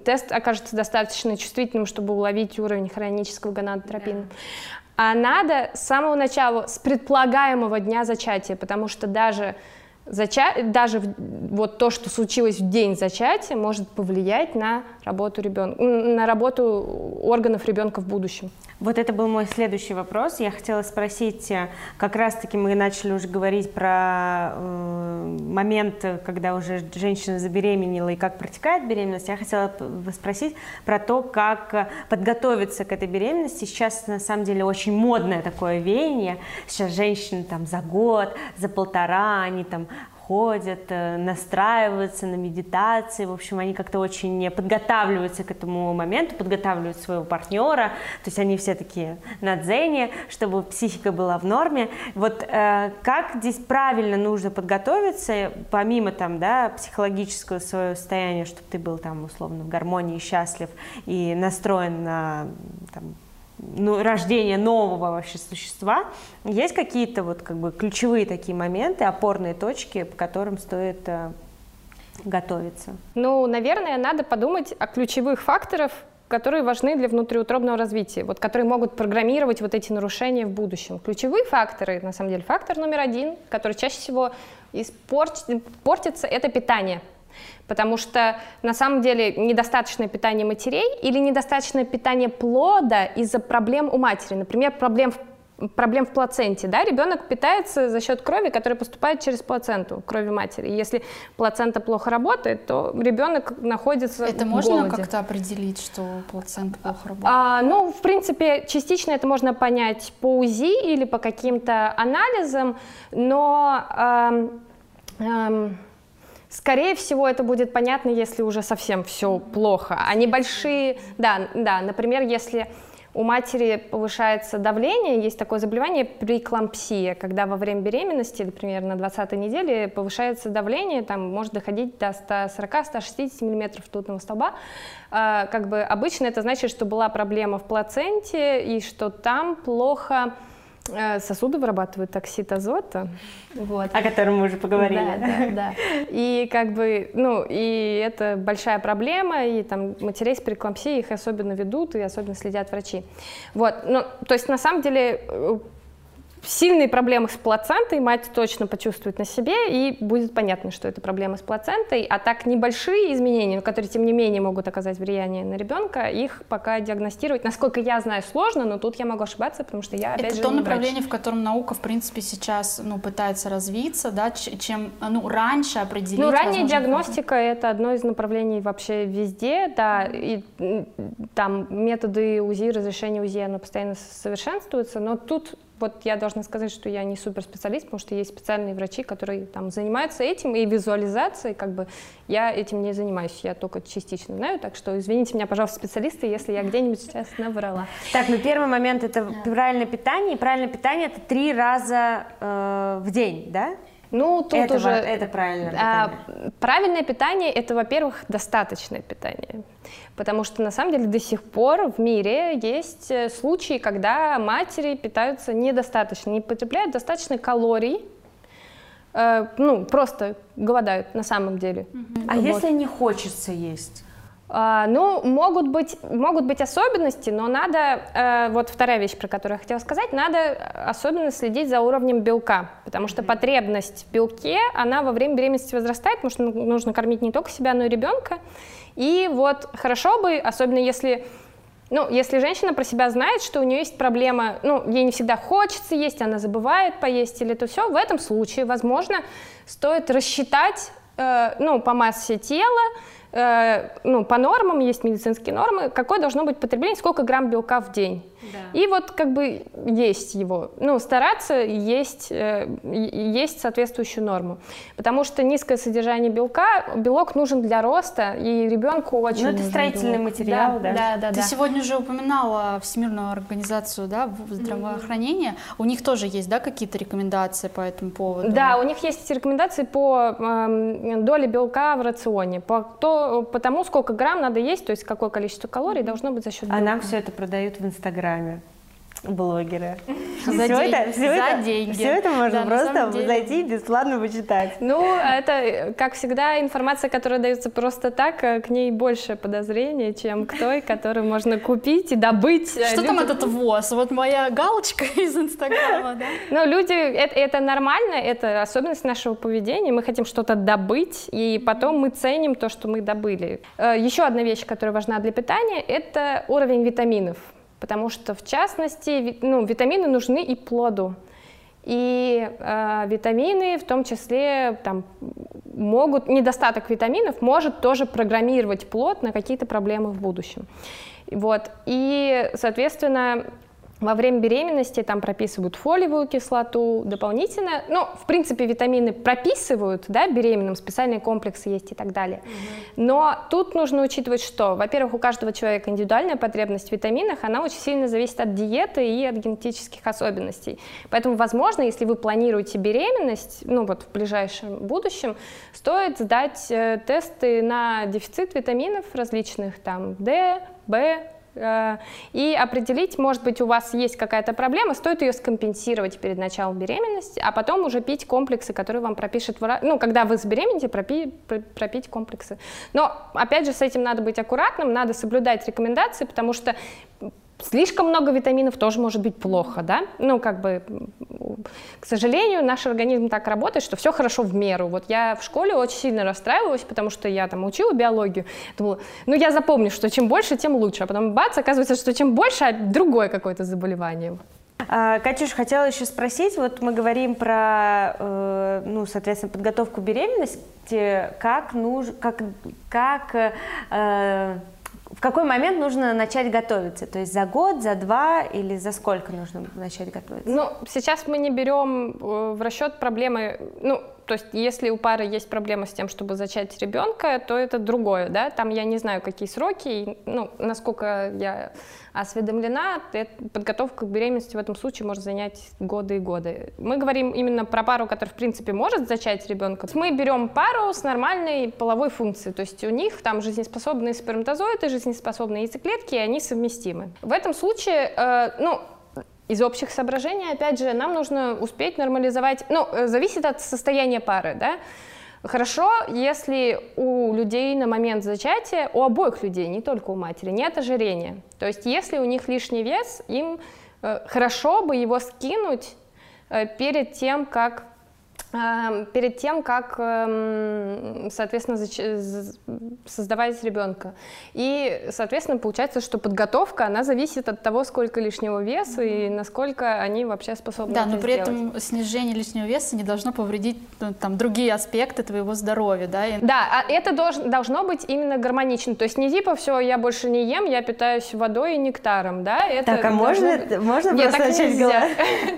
тест окажется достаточно чувствительным, чтобы уловить уровень хронического гонадотропина. Да. А надо с самого начала, с предполагаемого дня зачатия, потому что даже зача... даже вот то, что случилось в день зачатия, может повлиять на работу ребенка, на работу органов ребенка в будущем. Вот это был мой следующий вопрос. Я хотела спросить, э, как раз-таки мы начали уже говорить про э, момент, когда уже женщина забеременела и как протекает беременность. Я хотела спросить про то, как подготовиться к этой беременности. Сейчас на самом деле очень модное такое веяние. Сейчас женщины там за год, за полтора, они там ходят, э, настраиваются на медитации, в общем, они как-то очень подготавливаются к этому моменту, подготавливают своего партнера, то есть они все такие на дзене, чтобы психика была в норме. Вот э, как здесь правильно нужно подготовиться, помимо там, да, психологического своего состояния, чтобы ты был там условно в гармонии, счастлив и настроен на там, ну, рождения нового вообще существа, есть какие-то вот как бы ключевые такие моменты, опорные точки, по которым стоит э, готовиться? Ну, наверное, надо подумать о ключевых факторах, которые важны для внутриутробного развития, вот, которые могут программировать вот эти нарушения в будущем. Ключевые факторы, на самом деле, фактор номер один, который чаще всего испортится, это питание. Потому что на самом деле недостаточное питание матерей или недостаточное питание плода из-за проблем у матери. Например, проблем в проблем в плаценте, да, ребенок питается за счет крови, которая поступает через плаценту, крови матери. Если плацента плохо работает, то ребенок находится Это в можно как-то определить, что плацента плохо работает? А, ну, в принципе, частично это можно понять по УЗИ или по каким-то анализам, но эм, эм, Скорее всего, это будет понятно, если уже совсем все плохо. А небольшие, да, да, например, если у матери повышается давление, есть такое заболевание преэклампсия, когда во время беременности, например, на 20 неделе повышается давление, там может доходить до 140-160 мм ртутного столба. А, как бы обычно это значит, что была проблема в плаценте и что там плохо сосуды вырабатывают оксид азота. Вот. О котором мы уже поговорили. Да, да, да. И как бы, ну, и это большая проблема, и там матерей с преэклампсией их особенно ведут, и особенно следят врачи. Вот, ну, то есть на самом деле э, сильные проблемы с плацентой мать точно почувствует на себе, и будет понятно, что это проблема с плацентой. А так небольшие изменения, но которые, тем не менее, могут оказать влияние на ребенка, их пока диагностировать, насколько я знаю, сложно, но тут я могу ошибаться, потому что я, опять это же, то направление, врач. в котором наука, в принципе, сейчас ну, пытается развиться, да, чем ну, раньше определить. Ну, ранняя диагностика — это одно из направлений вообще везде, да, и там методы УЗИ, разрешение УЗИ, оно постоянно совершенствуется, но тут вот я должна сказать, что я не суперспециалист, потому что есть специальные врачи, которые там занимаются этим, и визуализацией, как бы я этим не занимаюсь, я только частично знаю, так что извините меня, пожалуйста, специалисты, если я где-нибудь сейчас наврала. Так, ну первый момент это правильное питание, и правильное питание это три раза э, в день, да? Ну, тут это, уже... Это правильное питание. А, правильное питание – это, во-первых, достаточное питание. Потому что, на самом деле, до сих пор в мире есть э, случаи, когда матери питаются недостаточно, не потребляют достаточно калорий, э, ну, просто голодают на самом деле. А вот. если не хочется есть? А, ну, могут быть, могут быть особенности, но надо, э, вот вторая вещь, про которую я хотела сказать, надо особенно следить за уровнем белка, потому что потребность в белке, она во время беременности возрастает, потому что нужно кормить не только себя, но и ребенка. И вот хорошо бы, особенно если ну, если женщина про себя знает, что у нее есть проблема, ну, ей не всегда хочется есть, она забывает поесть или то все, в этом случае, возможно, стоит рассчитать, э, ну, по массе тела, ну, по нормам, есть медицинские нормы, какое должно быть потребление, сколько грамм белка в день. Да. И вот как бы есть его, ну, стараться есть, э, есть соответствующую норму. Потому что низкое содержание белка, белок нужен для роста, и ребенку очень Ну, это строительный белок. материал, да? Да, да, да. Ты да. сегодня уже упоминала Всемирную организацию да, здравоохранения. Mm-hmm. У них тоже есть, да, какие-то рекомендации по этому поводу? Да, у них есть рекомендации по э, доле белка в рационе, по, то, по тому, сколько грамм надо есть, то есть какое количество калорий должно быть за счет белка. А нам все это продают в Инстаграме Инстаграме блогеры. За, все день, это, все за это, деньги. Все это можно да, просто зайти и бесплатно почитать. Ну, это, как всегда, информация, которая дается просто так, э, к ней больше подозрений, чем к той, которую можно купить и добыть. Э, Что там этот ВОЗ? Вот моя галочка из Инстаграма, да? Ну, люди, это, это нормально, это особенность нашего поведения. Мы хотим что-то добыть, и потом мы ценим то, что мы добыли. Э, Еще одна вещь, которая важна для питания, это уровень витаминов потому что, в частности, ну, витамины нужны и плоду. И э, витамины, в том числе, там, могут, недостаток витаминов может тоже программировать плод на какие-то проблемы в будущем. Вот. И, соответственно, во время беременности там прописывают фолиевую кислоту дополнительно. Ну, в принципе, витамины прописывают, да, беременным, специальные комплексы есть и так далее. Угу. Но тут нужно учитывать, что, во-первых, у каждого человека индивидуальная потребность в витаминах, она очень сильно зависит от диеты и от генетических особенностей. Поэтому, возможно, если вы планируете беременность, ну вот в ближайшем будущем, стоит сдать э, тесты на дефицит витаминов различных, там, D, Э, и определить, может быть, у вас есть какая-то проблема, стоит ее скомпенсировать перед началом беременности, а потом уже пить комплексы, которые вам пропишет врач. Ну, когда вы забеременеете, пропи, пропить комплексы. Но, опять же, с этим надо быть аккуратным, надо соблюдать рекомендации, потому что слишком много витаминов тоже может быть плохо, да? Ну, как бы, к сожалению, наш организм так работает, что все хорошо в меру. Вот я в школе очень сильно расстраивалась, потому что я там учила биологию. Думала, ну, я запомню, что чем больше, тем лучше. А потом бац, оказывается, что чем больше, а другое какое-то заболевание. А, Катюш, хотела еще спросить, вот мы говорим про, э, ну, соответственно, подготовку беременности, как нужно, как, как э, в какой момент нужно начать готовиться? То есть за год, за два или за сколько нужно начать готовиться? Ну, сейчас мы не берем э, в расчет проблемы, ну, то есть если у пары есть проблема с тем, чтобы зачать ребенка, то это другое, да, там я не знаю, какие сроки, ну, насколько я осведомлена, подготовка к беременности в этом случае может занять годы и годы. Мы говорим именно про пару, которая, в принципе, может зачать ребенка. Мы берем пару с нормальной половой функцией, то есть у них там жизнеспособные сперматозоиды, жизнеспособные яйцеклетки, и они совместимы. В этом случае, э, ну, из общих соображений, опять же, нам нужно успеть нормализовать, ну, э, зависит от состояния пары, да, Хорошо, если у людей на момент зачатия, у обоих людей, не только у матери, нет ожирения. То есть если у них лишний вес, им э, хорошо бы его скинуть э, перед тем, как перед тем, как, эм, соответственно, создавать ребенка. И, соответственно, получается, что подготовка, она зависит от того, сколько лишнего веса mm-hmm. и насколько они вообще способны Да, но при сделать. этом снижение лишнего веса не должно повредить ну, там, другие аспекты твоего здоровья, да? Да, а это долж, должно быть именно гармонично. То есть не типа все, я больше не ем, я питаюсь водой и нектаром, да? Это так, а можно, быть... можно Нет, просто так нельзя.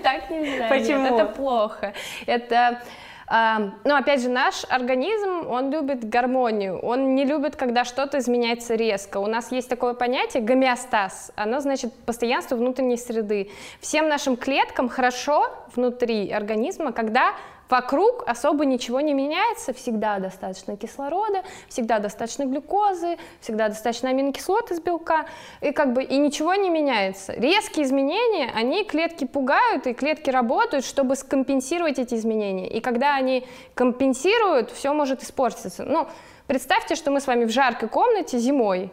Так нельзя. Почему? Это плохо. Это но опять же, наш организм, он любит гармонию, он не любит, когда что-то изменяется резко. У нас есть такое понятие гомеостаз, оно значит постоянство внутренней среды. Всем нашим клеткам хорошо внутри организма, когда вокруг особо ничего не меняется, всегда достаточно кислорода, всегда достаточно глюкозы, всегда достаточно аминокислот из белка, и как бы и ничего не меняется. Резкие изменения, они клетки пугают, и клетки работают, чтобы скомпенсировать эти изменения. И когда они компенсируют, все может испортиться. Ну, представьте, что мы с вами в жаркой комнате зимой,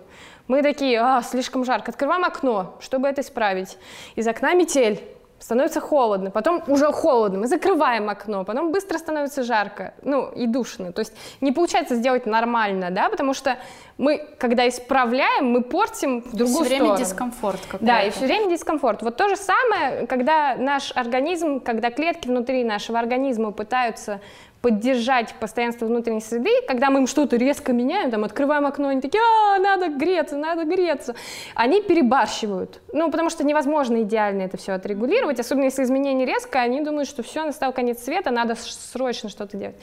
мы такие, а, слишком жарко, открываем окно, чтобы это исправить. Из окна метель, становится холодно, потом уже холодно, мы закрываем окно, потом быстро становится жарко, ну и душно. То есть не получается сделать нормально, да, потому что мы, когда исправляем, мы портим в другую все время сторону. дискомфорт какой-то. Да, и все время дискомфорт. Вот то же самое, когда наш организм, когда клетки внутри нашего организма пытаются поддержать постоянство внутренней среды, когда мы им что-то резко меняем, там, открываем окно, они такие, а, надо греться, надо греться, они перебарщивают. Ну, потому что невозможно идеально это все отрегулировать, особенно если изменение резко, они думают, что все, настал конец света, надо срочно что-то делать.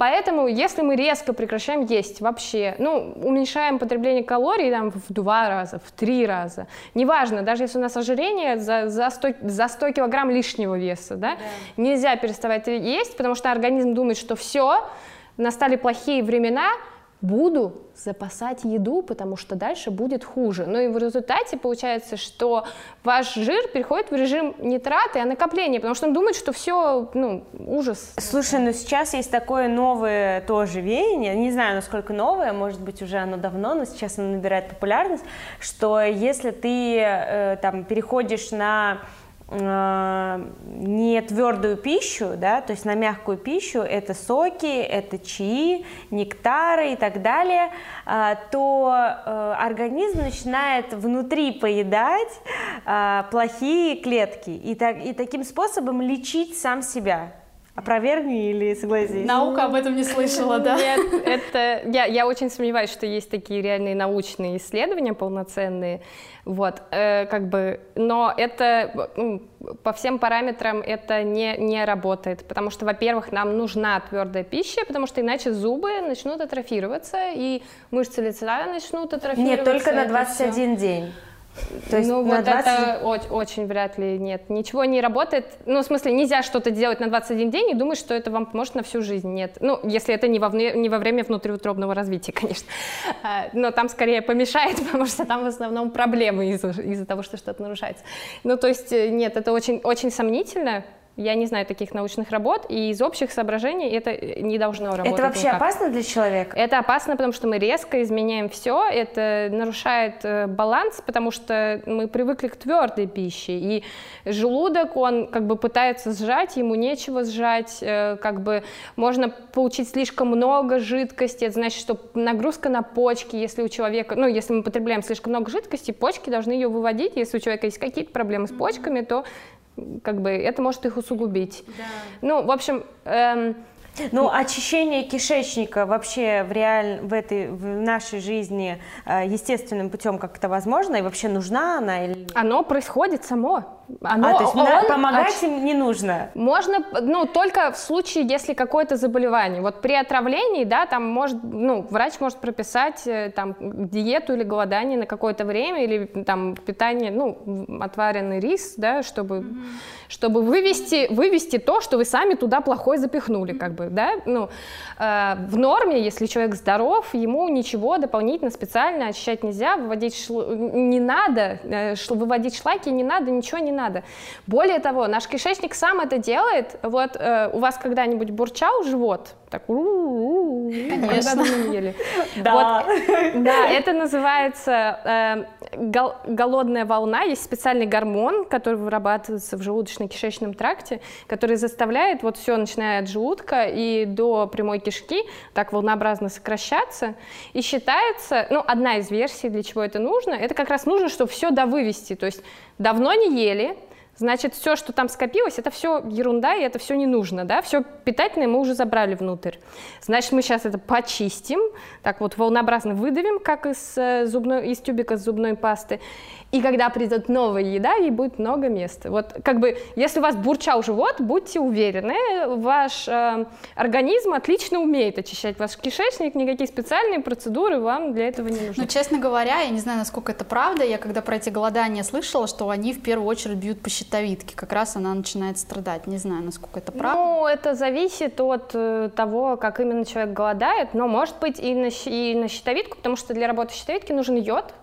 Поэтому, если мы резко прекращаем есть вообще, ну, уменьшаем потребление калорий там, в два раза, в три раза, неважно, даже если у нас ожирение за, за, 100, за 100 килограмм лишнего веса, да, да, нельзя переставать есть, потому что организм думает, что все, настали плохие времена, буду запасать еду, потому что дальше будет хуже. Ну и в результате получается, что ваш жир переходит в режим нитраты, а накопления, потому что он думает, что все, ну, ужас. Слушай, ну сейчас есть такое новое тоже веяние, не знаю, насколько новое, может быть, уже оно давно, но сейчас оно набирает популярность, что если ты э, там переходишь на не твердую пищу, да, то есть на мягкую пищу, это соки, это чаи, нектары и так далее, э, то э, организм начинает внутри поедать плохие клетки и, так, и таким способом лечить сам себя. Опровергни или согласись? Наука об этом не слышала, да? Нет, это... Я, я очень сомневаюсь, что есть такие реальные научные исследования полноценные. Вот, э, как бы... Но это... По всем параметрам это не, не работает, потому что, во-первых, нам нужна твердая пища, потому что иначе зубы начнут атрофироваться, и мышцы лица начнут атрофироваться. Нет, только на 21 день. То есть ну, вот 20... это очень, очень вряд ли нет. Ничего не работает. Ну, в смысле, нельзя что-то делать на 21 день и думать, что это вам поможет на всю жизнь. Нет. Ну, если это не во, не во время внутриутробного развития, конечно. А, но там скорее помешает, потому что там в основном проблемы из-за из того, что что-то нарушается. Ну, то есть, э, нет, это очень, очень сомнительно. Я не знаю таких научных работ, и из общих соображений это не должно работать. Это вообще никак. опасно для человека? Это опасно, потому что мы резко изменяем все, это нарушает э, баланс, потому что мы привыкли к твердой пище, и желудок, он как бы пытается сжать, ему нечего сжать, э, как бы можно получить слишком много жидкости, это значит, что нагрузка на почки, если у человека, ну, если мы потребляем слишком много жидкости, почки должны ее выводить, если у человека есть какие-то проблемы с почками, то как бы это может их усугубить. Да. Ну, в общем... Эм, ну, очищение кишечника вообще в, реаль... в, этой, в нашей жизни э, естественным путем как-то возможно? И вообще нужна она? Или... Оно происходит само. Оно, а, то есть он, помогать им не нужно? Можно, ну, только в случае, если какое-то заболевание. Вот при отравлении, да, там может, ну, врач может прописать э, там диету или голодание на какое-то время, или там питание, ну, отваренный рис, да, чтобы, mm-hmm. чтобы вывести, вывести то, что вы сами туда плохое запихнули, как бы, да, ну, э, в норме, если человек здоров, ему ничего дополнительно специально очищать нельзя, выводить шло... не надо, э, выводить шлаки не надо, ничего не надо надо. Более того, наш кишечник сам это делает. Вот э, у вас когда-нибудь бурчал живот? Так, Конечно. ели. Да. Вот, да, это называется э, гол голодная волна. Есть специальный гормон, который вырабатывается в желудочно-кишечном тракте, который заставляет вот все, начиная от желудка и до прямой кишки, так волнообразно сокращаться. И считается, ну, одна из версий, для чего это нужно, это как раз нужно, чтобы все довывести. То есть давно не ели, значит, все, что там скопилось, это все ерунда, и это все не нужно, да, все питательное мы уже забрали внутрь. Значит, мы сейчас это почистим, так вот волнообразно выдавим, как из, э, зубной, из тюбика с зубной пасты, и когда придет новая еда, ей будет много места. Вот как бы, если у вас бурчал живот, будьте уверены, ваш э, организм отлично умеет очищать ваш кишечник, никакие специальные процедуры вам для этого не нужны. Ну, честно говоря, я не знаю, насколько это правда, я когда про эти голодания слышала, что они в первую очередь бьют по щитовидке как раз она начинает страдать. Не знаю, насколько это правда. Ну, это зависит от э, того, как именно человек голодает, но может быть и на, и на щитовидку, потому что для работы щитовидки нужен йод,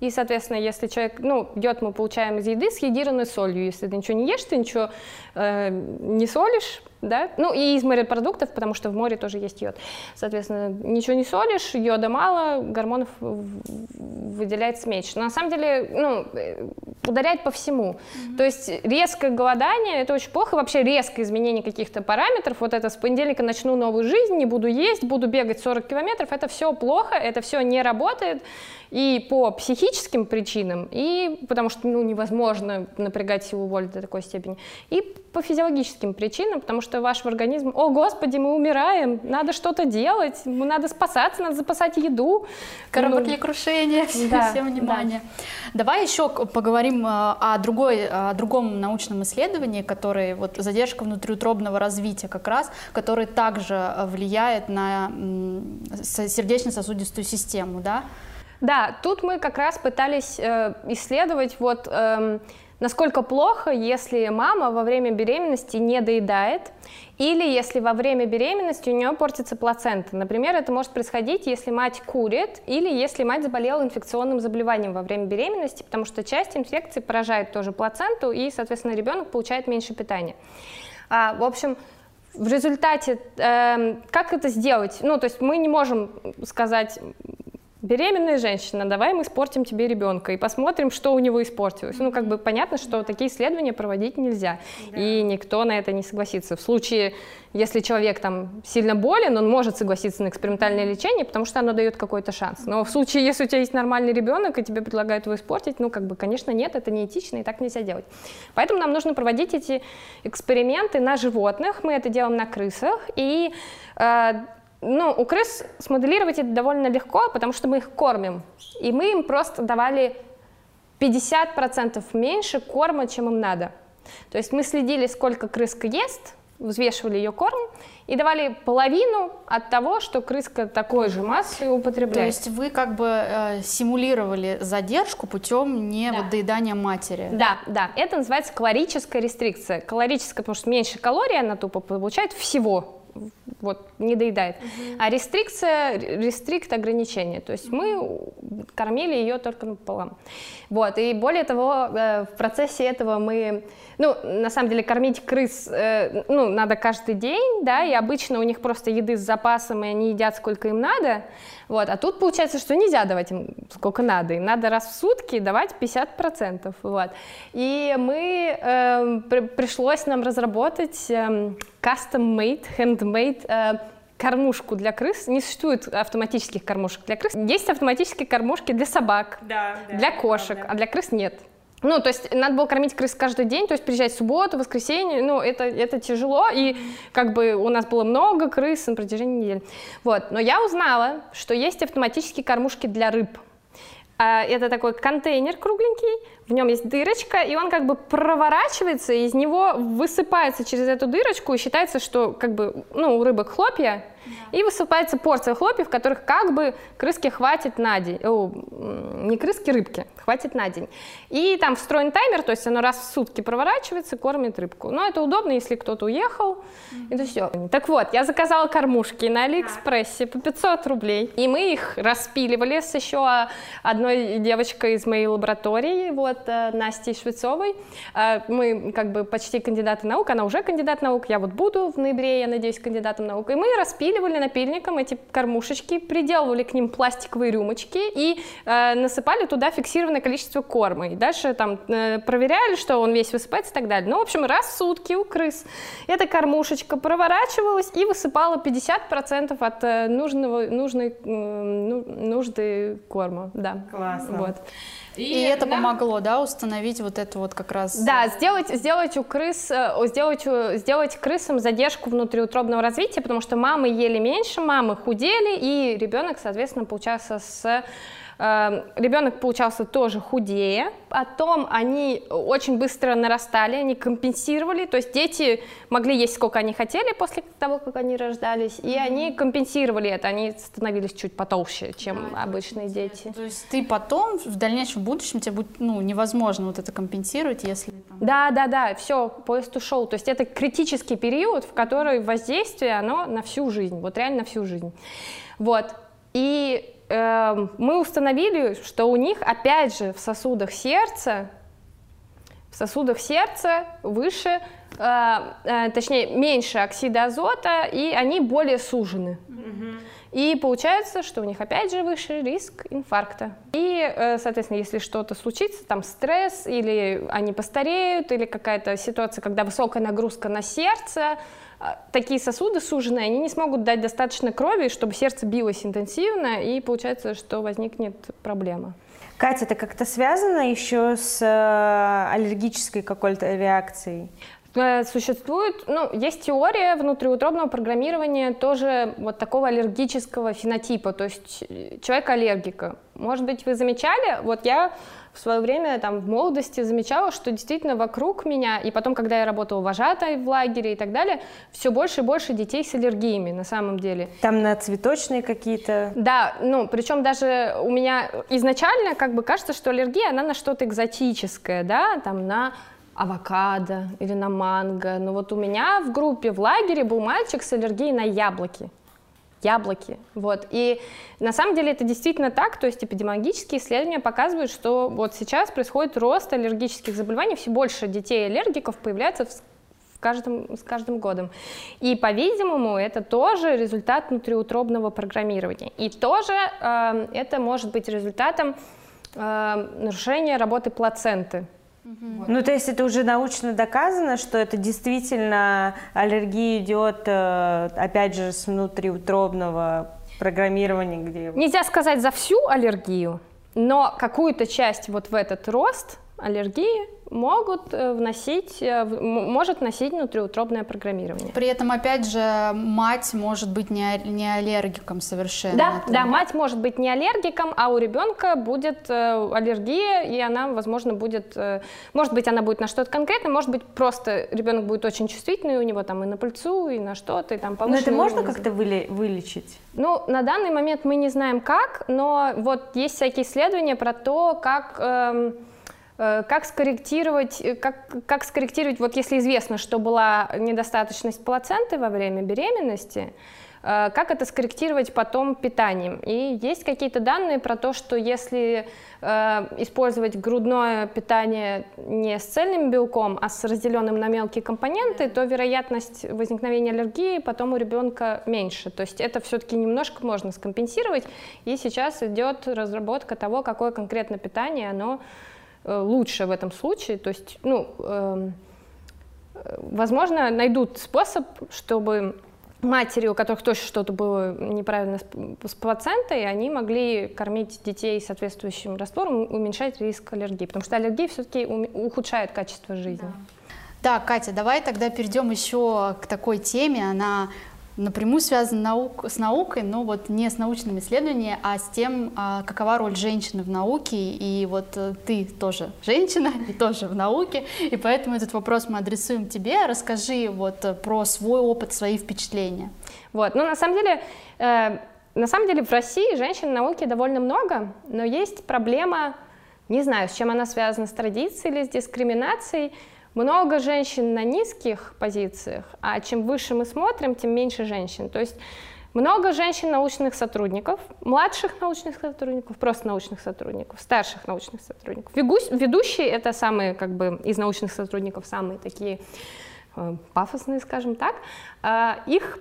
и, соответственно, если человек, ну, йод мы получаем из еды с йодированной солью. Если ты ничего не ешь, ты ничего э, не солишь, да, ну и из морепродуктов, потому что в море тоже есть йод. Соответственно, ничего не солишь, йода мало, гормонов выделяется меньше. Но на самом деле, ну, ударять по всему. Mm-hmm. То есть резкое голодание, это очень плохо, вообще резкое изменение каких-то параметров, вот это с понедельника начну новую жизнь, не буду есть, буду бегать 40 километров, это все плохо, это все не работает, и по психическим причинам, и потому что, ну, невозможно напрягать силу воли до такой степени, и по физиологическим причинам, потому что ваш организм, о, господи, мы умираем, надо что-то делать, надо спасаться, надо запасать еду. Кораблекрушение, ну, да, всем внимание. Да. Давай еще поговорим э, о, другой, о другом научном исследовании, который вот задержка внутриутробного развития как раз, который также э, влияет на сердечно-сосудистую систему, да? Да, тут мы как раз пытались э, исследовать вот э, насколько плохо, если мама во время беременности не доедает, или если во время беременности у нее портится плацента. Например, это может происходить, если мать курит, или если мать заболела инфекционным заболеванием во время беременности, потому что часть инфекции поражает тоже плаценту, и, соответственно, ребенок получает меньше питания. А, в общем, в результате, э, как это сделать? Ну, то есть мы не можем сказать, беременная женщина, давай мы испортим тебе ребенка и посмотрим, что у него испортилось. Ну, как бы понятно, что такие исследования проводить нельзя, да. и никто на это не согласится. В случае, если человек там сильно болен, он может согласиться на экспериментальное лечение, потому что оно дает какой-то шанс. Но в случае, если у тебя есть нормальный ребенок, и тебе предлагают его испортить, ну, как бы, конечно, нет, это неэтично, и так нельзя делать. Поэтому нам нужно проводить эти эксперименты на животных, мы это делаем на крысах, и э, ну, у крыс смоделировать это довольно легко, потому что мы их кормим. И мы им просто давали 50% меньше корма, чем им надо. То есть мы следили, сколько крыска ест, взвешивали ее корм и давали половину от того, что крыска такой же массы употребляет. То есть вы как бы э, симулировали задержку путем не да. вот доедания матери. Да, да. Это называется калорическая рестрикция. Калорическая, потому что меньше калорий она тупо получает всего вот, не доедает. Угу. А рестрикция, рестрикт ограничение, то есть мы кормили ее только пополам. Вот, и более того, э, в процессе этого мы, ну, на самом деле, кормить крыс, э, ну, надо каждый день, да, и обычно у них просто еды с запасом, и они едят сколько им надо, вот, а тут получается, что нельзя давать им сколько надо, им надо раз в сутки давать 50%, вот. И мы, э, при, пришлось нам разработать э, custom-made, handmade э, кормушку для крыс. Не существует автоматических кормушек для крыс. Есть автоматические кормушки для собак, да, да, для кошек, да. а для крыс нет. Ну, то есть надо было кормить крыс каждый день, то есть приезжать в субботу, воскресенье, ну, это, это тяжело, и как бы у нас было много крыс на протяжении недели. Вот, но я узнала, что есть автоматические кормушки для рыб. А, это такой контейнер кругленький, в нем есть дырочка, и он как бы проворачивается, и из него высыпается через эту дырочку, и считается, что как бы, ну, у рыбок хлопья, да. и высыпается порция хлопьев, которых как бы крыске хватит на день, о, не крыски, рыбки, хватит на день. И там встроен таймер, то есть оно раз в сутки проворачивается, кормит рыбку. Но это удобно, если кто-то уехал, mm-hmm. это все. Так вот, я заказала кормушки на Алиэкспрессе по 500 рублей, и мы их распиливали с еще одной девочкой из моей лаборатории, вот, от Насти Швецовой. А, мы как бы почти кандидаты наук, она уже кандидат наук, я вот буду в ноябре, я надеюсь, кандидатом наук. И мы распиливали напильником эти кормушечки, приделывали к ним пластиковые рюмочки и э, насыпали туда фиксированное количество корма. И дальше там э, проверяли, что он весь высыпается и так далее. Ну, в общем, раз в сутки у крыс эта кормушечка проворачивалась и высыпала 50% от э, нужного, нужной, ну, нужды корма. Да. Классно. Вот. И, и это нам... помогло, да, установить вот это вот как раз... Да, сделать, сделать у крыс, э, сделать, сделать крысам задержку внутриутробного развития, потому что мамы ели меньше, мамы худели, и ребенок, соответственно, получался с э, ребенок получался тоже худее, потом они очень быстро нарастали, они компенсировали, то есть дети могли есть сколько они хотели после того, как они рождались, и они компенсировали это, они становились чуть потолще, чем да, обычные дети. То есть ты потом в дальнейшем будущем тебе будет ну, невозможно вот это компенсировать, если... Там... Да, да, да, все, поезд ушел, то есть это критический период, в который воздействие, оно на всю жизнь, вот реально на всю жизнь. Вот, и э, мы установили, что у них, опять же, в сосудах сердца, в сосудах сердца выше, э, э, точнее, меньше оксида азота, и они более сужены. И получается, что у них опять же выше риск инфаркта. И, э, соответственно, если что-то случится, там стресс, или они постареют, или какая-то ситуация, когда высокая нагрузка на сердце, такие сосуды суженные, они не смогут дать достаточно крови, чтобы сердце билось интенсивно, и получается, что возникнет проблема. Катя, это как-то связано еще с э, аллергической какой-то реакцией? Э, существует, ну, есть теория внутриутробного программирования тоже вот такого аллергического фенотипа, то есть э, человек аллергика. Может быть, вы замечали, вот я в свое время там в молодости замечала, что действительно вокруг меня, и потом, когда я работала вожатой в лагере и так далее, все больше и больше детей с аллергиями на самом деле. Там на цветочные какие-то? Да, ну, причем даже у меня изначально как бы кажется, что аллергия, она на что-то экзотическое, да, там на авокадо или на манго. Но вот у меня в группе в лагере был мальчик с аллергией на яблоки. Яблоки. Вот. И на самом деле это действительно так, то есть эпидемиологические исследования показывают, что вот сейчас происходит рост аллергических заболеваний, все больше детей аллергиков появляется в каждым, с каждым годом. И, по-видимому, это тоже результат внутриутробного программирования. И тоже э, это может быть результатом э, нарушения работы плаценты. Угу. Ну, то есть это уже научно доказано, что это действительно аллергия идет, э, опять же, с внутриутробного программирования, где... Нельзя сказать за всю аллергию, но какую-то часть вот в этот рост аллергии могут э, вносить, э, может носить внутриутробное программирование. При этом, опять же, мать может быть не, не аллергиком совершенно. Да, это... да, мать может быть не аллергиком, а у ребенка будет э, аллергия, и она, возможно, будет, может быть, она будет на что-то конкретное, может быть, просто ребенок будет очень чувствительный, у него там и на пыльцу, и на что-то, и там Но это можно как-то вылечить? Ну, на данный момент мы не знаем как, но вот есть всякие исследования про то, как... Эм, как скорректировать, э, как, как скорректировать, вот если известно, что была недостаточность плаценты во время беременности, э, как это скорректировать потом питанием. И есть какие-то данные про то, что если использовать грудное питание не с цельным белком, а с разделенным на мелкие компоненты, то вероятность возникновения аллергии потом у ребенка меньше. То есть это все-таки немножко можно скомпенсировать. И сейчас идет разработка того, какое конкретно питание оно Э, лучше в этом случае. То есть, ну, эм, э, возможно, найдут способ, чтобы матери, у которых точно что-то было неправильно с плацентой, они могли кормить детей соответствующим раствором, уменьшать риск аллергии, потому что аллергия все-таки ухудшает качество жизни. Да. да, Катя, давай тогда перейдем еще к такой теме, она напрямую связан наук, с наукой, но вот не с научными исследованиями, а с тем, а, какова роль женщины в науке. И вот э, ты тоже женщина и тоже в науке, и поэтому этот вопрос мы адресуем тебе. Расскажи вот э, про свой опыт, свои впечатления. Вот, ну на самом деле, э, на самом деле в России женщин в науке довольно много, но есть проблема, не знаю, с чем она связана, с традицией или с дискриминацией, много женщин на низких позициях, а чем выше мы смотрим, тем меньше женщин. То есть много женщин научных сотрудников, младших научных сотрудников, просто научных сотрудников, старших научных сотрудников. Ведущие — это самые, как бы, из научных сотрудников самые такие э, пафосные, скажем так. Э, их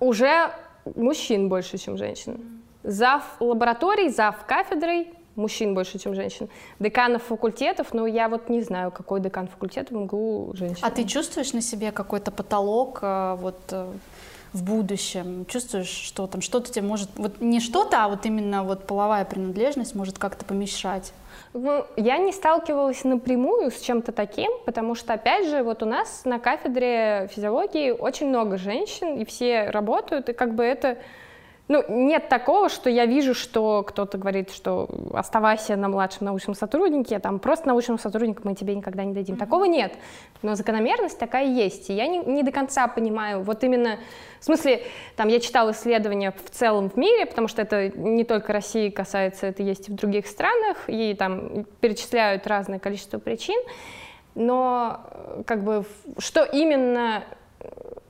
уже мужчин больше, чем женщин. Зав лабораторий, зав кафедрой мужчин больше, чем женщин. Деканов факультетов, ну, я вот не знаю, какой декан факультета в МГУ женщин. А ты чувствуешь на себе какой-то потолок э, вот э, в будущем? Чувствуешь, что там что-то тебе может... Вот не что-то, а вот именно вот половая принадлежность может как-то помешать? Ну, я не сталкивалась напрямую с чем-то таким, потому что, опять же, вот у нас на кафедре физиологии очень много женщин, и все работают, и как бы это ну, нет такого, что я вижу, что кто-то говорит, что оставайся на младшем научном сотруднике, там просто научным сотрудником мы тебе никогда не дадим. Mm-hmm. Такого нет. Но закономерность такая есть. И я не, не до конца понимаю, вот именно, в смысле, там я читала исследования в целом в мире, потому что это не только России касается, это есть и в других странах, и там перечисляют разное количество причин. Но как бы что именно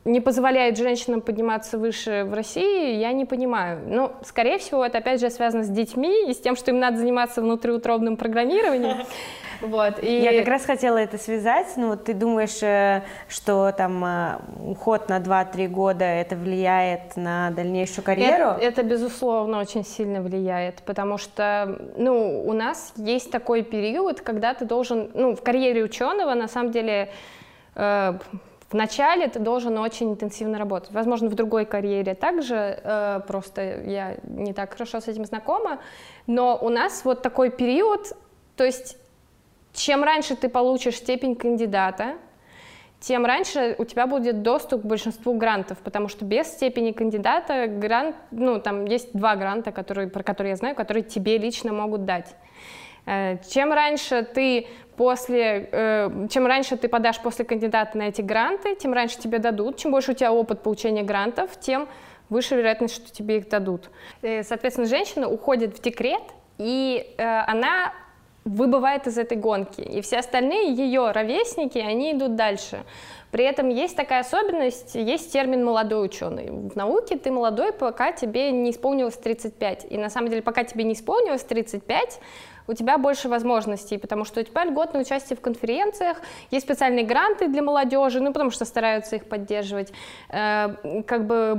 не позволяет женщинам подниматься выше в России, я не понимаю. Ну, скорее всего, это опять же связано с детьми и с тем, что им надо заниматься внутриутробным программированием. Вот, и... Я как раз хотела это связать. Ну, ты думаешь, э, что там э, уход на 2-3 года это влияет на дальнейшую карьеру? Это, это, безусловно, очень сильно влияет, потому что, ну, у нас есть такой период, когда ты должен, ну, в карьере ученого, на самом деле, э, Вначале ты должен очень интенсивно работать. Возможно, в другой карьере также, э, просто я не так хорошо с этим знакома. Но у нас вот такой период, то есть чем раньше ты получишь степень кандидата, тем раньше у тебя будет доступ к большинству грантов, потому что без степени кандидата грант, ну, там есть два гранта, которые, про которые я знаю, которые тебе лично могут дать. Э, чем раньше ты после, э, чем раньше ты подашь после кандидата на эти гранты, тем раньше тебе дадут. Чем больше у тебя опыт получения грантов, тем выше вероятность, что тебе их дадут. Э, соответственно, женщина уходит в декрет, и она выбывает из этой гонки. И все остальные ее ровесники, они идут дальше. При этом есть такая особенность, есть термин «молодой ученый». В науке ты молодой, пока тебе не исполнилось 35. И на самом деле, пока тебе не исполнилось 35, у тебя больше возможностей, потому что у тебя льготное участие в конференциях, есть специальные гранты для молодежи, ну, потому что стараются их поддерживать, э, как бы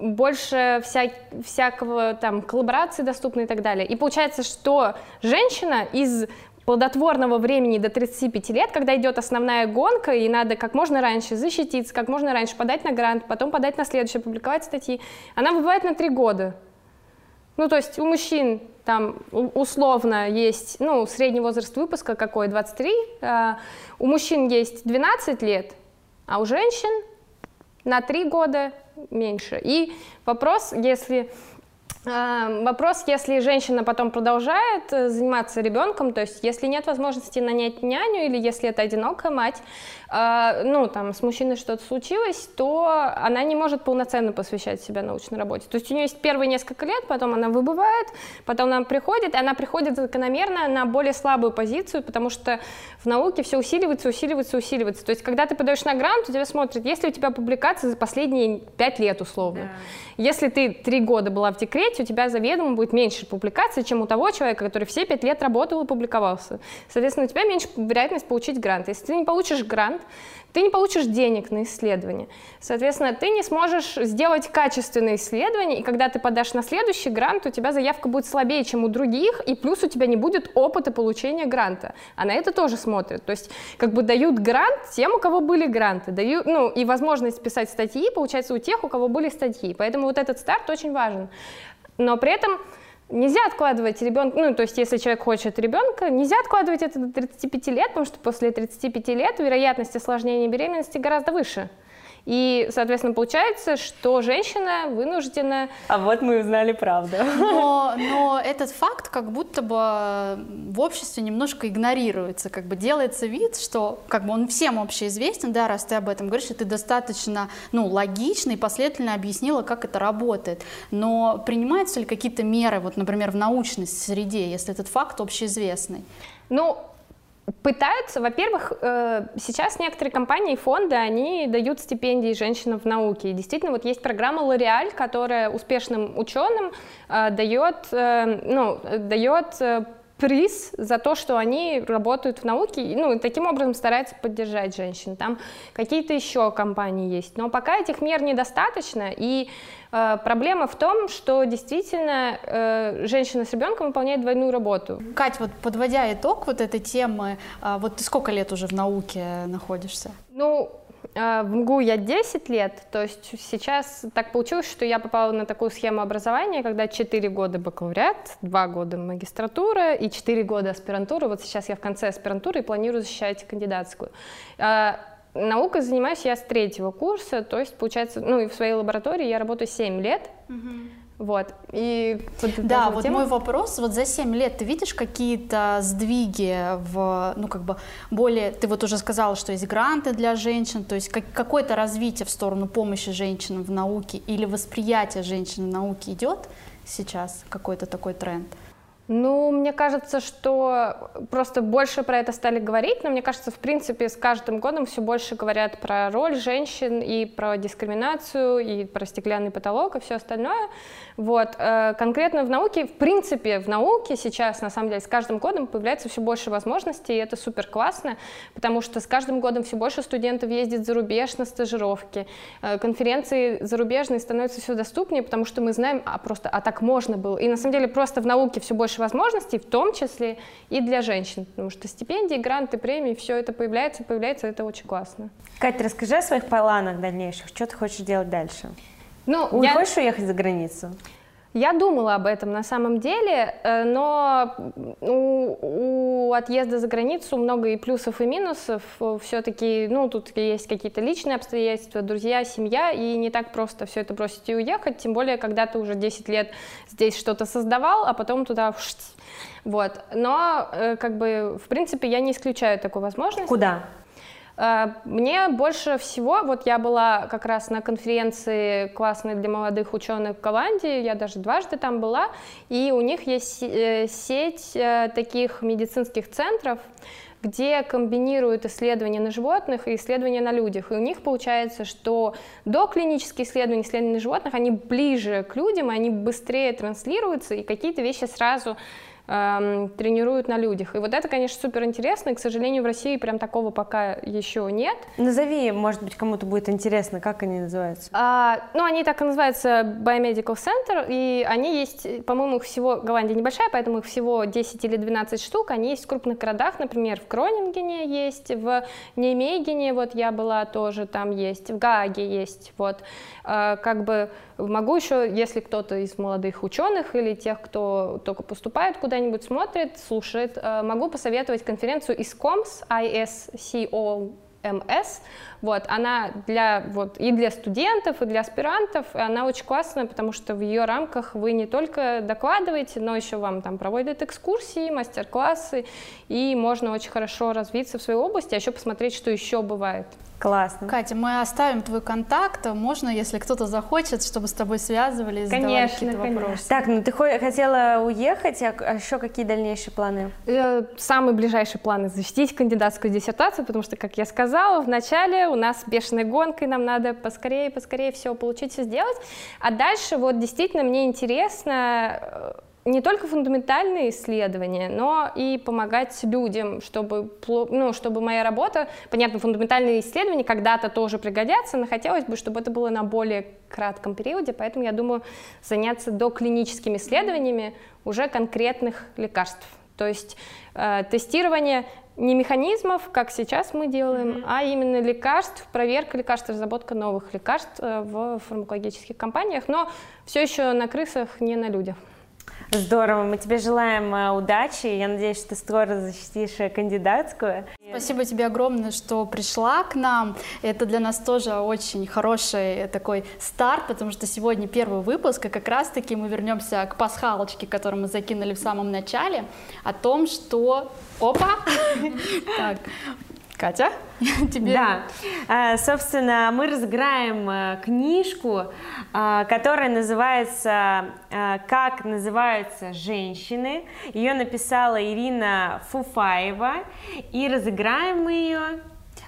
больше вся, всякого там коллаборации доступны и так далее. И получается, что женщина из плодотворного времени до 35 лет, когда идет основная гонка, и надо как можно раньше защититься, как можно раньше подать на грант, потом подать на следующий, публиковать статьи, она выбывает на 3 года. Ну, то есть у мужчин там условно есть, ну, средний возраст выпуска какой, 23, а, у мужчин есть 12 лет, а у женщин на 3 года меньше. И вопрос, если вопрос, если женщина потом продолжает э, заниматься ребенком, то есть если нет возможности нанять няню или если это одинокая мать, э, ну там с мужчиной что-то случилось, то она не может полноценно посвящать себя научной работе. То есть у нее есть первые несколько лет, потом она выбывает, потом она приходит, и она приходит закономерно на более слабую позицию, потому что в науке все усиливается, усиливается, усиливается. То есть когда ты подаешь на грант, у тебя смотрят, есть ли у тебя публикации за последние пять лет условно. Да. Если ты три года была в декрете, у тебя заведомо будет меньше публикаций, чем у того человека, который все пять лет работал и публиковался. Соответственно, у тебя меньше вероятность получить грант. Если ты не получишь грант, ты не получишь денег на исследование. Соответственно, ты не сможешь сделать качественное исследование, и когда ты подашь на следующий грант, у тебя заявка будет слабее, чем у других, и плюс у тебя не будет опыта получения гранта. А на это тоже смотрят. То есть как бы дают грант тем, у кого были гранты, дают, ну, и возможность писать статьи получается у тех, у кого были статьи. Поэтому вот этот старт очень важен. Но при этом Нельзя откладывать ребенка, ну, то есть, если человек хочет ребенка, нельзя откладывать это до 35 лет, потому что после 35 лет вероятность осложнения беременности гораздо выше. И, соответственно, получается, что женщина вынуждена... А вот мы узнали правду. Но, но этот факт как будто бы в обществе немножко игнорируется, как бы делается вид, что как бы он всем общеизвестен, да, раз ты об этом говоришь, и ты достаточно, ну, логично и последовательно объяснила, как это работает. Но принимаются ли какие-то меры, вот, например, в научной среде, если этот факт общеизвестный? Ну, Пытаются, во-первых, э, сейчас некоторые компании и фонды, они дают стипендии женщинам в науке. И действительно, вот есть программа L'Oreal, которая успешным ученым э, дает, э, ну, дает приз за то, что они работают в науке, ну, и таким образом стараются поддержать женщин. Там какие-то еще компании есть, но пока этих мер недостаточно, и э, проблема в том, что действительно э, женщина с ребенком выполняет двойную работу. Кать, вот подводя итог вот этой темы, э, вот ты сколько лет уже в науке находишься? Ну, в МГУ я 10 лет, то есть сейчас так получилось, что я попала на такую схему образования, когда 4 года бакалавриат, 2 года магистратура и 4 года аспирантура. Вот сейчас я в конце аспирантуры и планирую защищать кандидатскую. А, наукой занимаюсь я с третьего курса, то есть получается, ну и в своей лаборатории я работаю 7 лет. Вот. И да, вот тему... мой вопрос, вот за 7 лет ты видишь какие-то сдвиги в, ну, как бы более, ты вот уже сказала, что есть гранты для женщин, то есть как, какое-то развитие в сторону помощи женщинам в науке или восприятие женщин в науке идет сейчас, какой-то такой тренд? Ну, мне кажется, что просто больше про это стали говорить, но мне кажется, в принципе, с каждым годом все больше говорят про роль женщин и про дискриминацию, и про стеклянный потолок и все остальное. Вот. Э, конкретно в науке, в принципе, в науке сейчас, на самом деле, с каждым годом появляется все больше возможностей, и это супер классно, потому что с каждым годом все больше студентов ездит за рубеж на стажировки. Э, конференции зарубежные становятся все доступнее, потому что мы знаем, а просто, а так можно было. И на самом деле просто в науке все больше возможностей, в том числе и для женщин, потому что стипендии, гранты, премии, все это появляется, появляется, это очень классно. Катя, расскажи о своих планах дальнейших, что ты хочешь делать дальше? Ну, я... хочешь уехать за границу? Я думала об этом на самом деле, э, но у, у отъезда за границу много и плюсов, и минусов. Все-таки, ну, тут есть какие-то личные обстоятельства, друзья, семья, и не так просто все это бросить и уехать, тем более, когда ты уже 10 лет здесь что-то создавал, а потом туда... Вот. Но, э, как бы, в принципе, я не исключаю такую возможность. Куда? Э, мне больше всего, вот я была как раз на конференции классной для молодых ученых в Голландии, я даже дважды там была, и у них есть э, сеть э, таких медицинских центров, где комбинируют исследования на животных и исследования на людях. И у них получается, что до клинические исследования, на животных, они ближе к людям, они быстрее транслируются, и какие-то вещи сразу тренируют на людях. И вот это, конечно, супер интересно, и, к сожалению, в России прям такого пока еще нет. Назови, может быть, кому-то будет интересно, как они называются. А, ну, они так и называются Biomedical Center, и они есть, по-моему, их всего, Голландия небольшая, поэтому их всего 10 или 12 штук, они есть в крупных городах, например, в Кронингене есть, в Неймегене, вот я была тоже, там есть, в Гааге есть, вот, а, как бы могу еще, если кто-то из молодых ученых или тех, кто только поступает куда куда-нибудь смотрит, слушает, э, могу посоветовать конференцию ISCOMS, ISCOMS. Вот, она для, вот, и для студентов, и для аспирантов, она очень классная, потому что в ее рамках вы не только докладываете, но еще вам там проводят экскурсии, мастер-классы, и можно очень хорошо развиться в своей области, а еще посмотреть, что еще бывает. Классно. Катя, мы оставим твой контакт. Можно, если кто-то захочет, чтобы с тобой связывались, конечно, какие-то конечно. вопросы. Так, ну ты хотела уехать, а, а еще какие дальнейшие планы? Э, самые ближайшие планы защитить кандидатскую диссертацию, потому что, как я сказала, в начале у нас бешеная гонка, и нам надо поскорее, поскорее все получить, все сделать. А дальше вот действительно мне интересно э, не только фундаментальные исследования, но и помогать людям, чтобы, ну, чтобы моя работа, понятно, фундаментальные исследования когда-то тоже пригодятся, но хотелось бы, чтобы это было на более кратком периоде, поэтому я думаю заняться доклиническими исследованиями уже конкретных лекарств. То есть э, тестирование не механизмов, как сейчас мы делаем, mm-hmm. а именно лекарств, проверка лекарств, разработка новых лекарств э, в фармакологических компаниях, но все еще на крысах, не на людях. Здорово, мы тебе желаем э, удачи. Я надеюсь, что ты скоро защитишь э, кандидатскую. Спасибо тебе огромное, что пришла к нам. Это для нас тоже очень хороший такой старт, потому что сегодня первый выпуск, и как раз-таки мы вернемся к пасхалочке, которую мы закинули в самом начале, о том, что... Опа! Так, Катя, тебе... Да, а, собственно, мы разыграем э, книжку, а, которая называется «Как называются женщины». Ее написала Ирина Фуфаева, и разыграем мы ее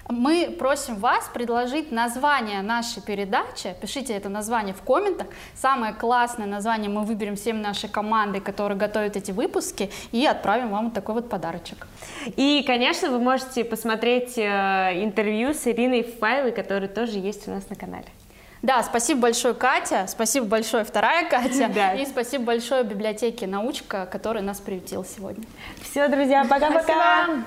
мы просим вас предложить название нашей передачи. Пишите это название в комментах. Самое классное название мы выберем всем нашей командой, которые готовят эти выпуски, и отправим вам вот такой вот подарочек. И, конечно, вы можете посмотреть э, интервью с Ириной Файлой, которые тоже есть у нас на канале. Да, спасибо большое, Катя, спасибо большое, вторая Катя, да. и спасибо большое библиотеке «Научка», которая нас приютила сегодня. Все, друзья, пока-пока!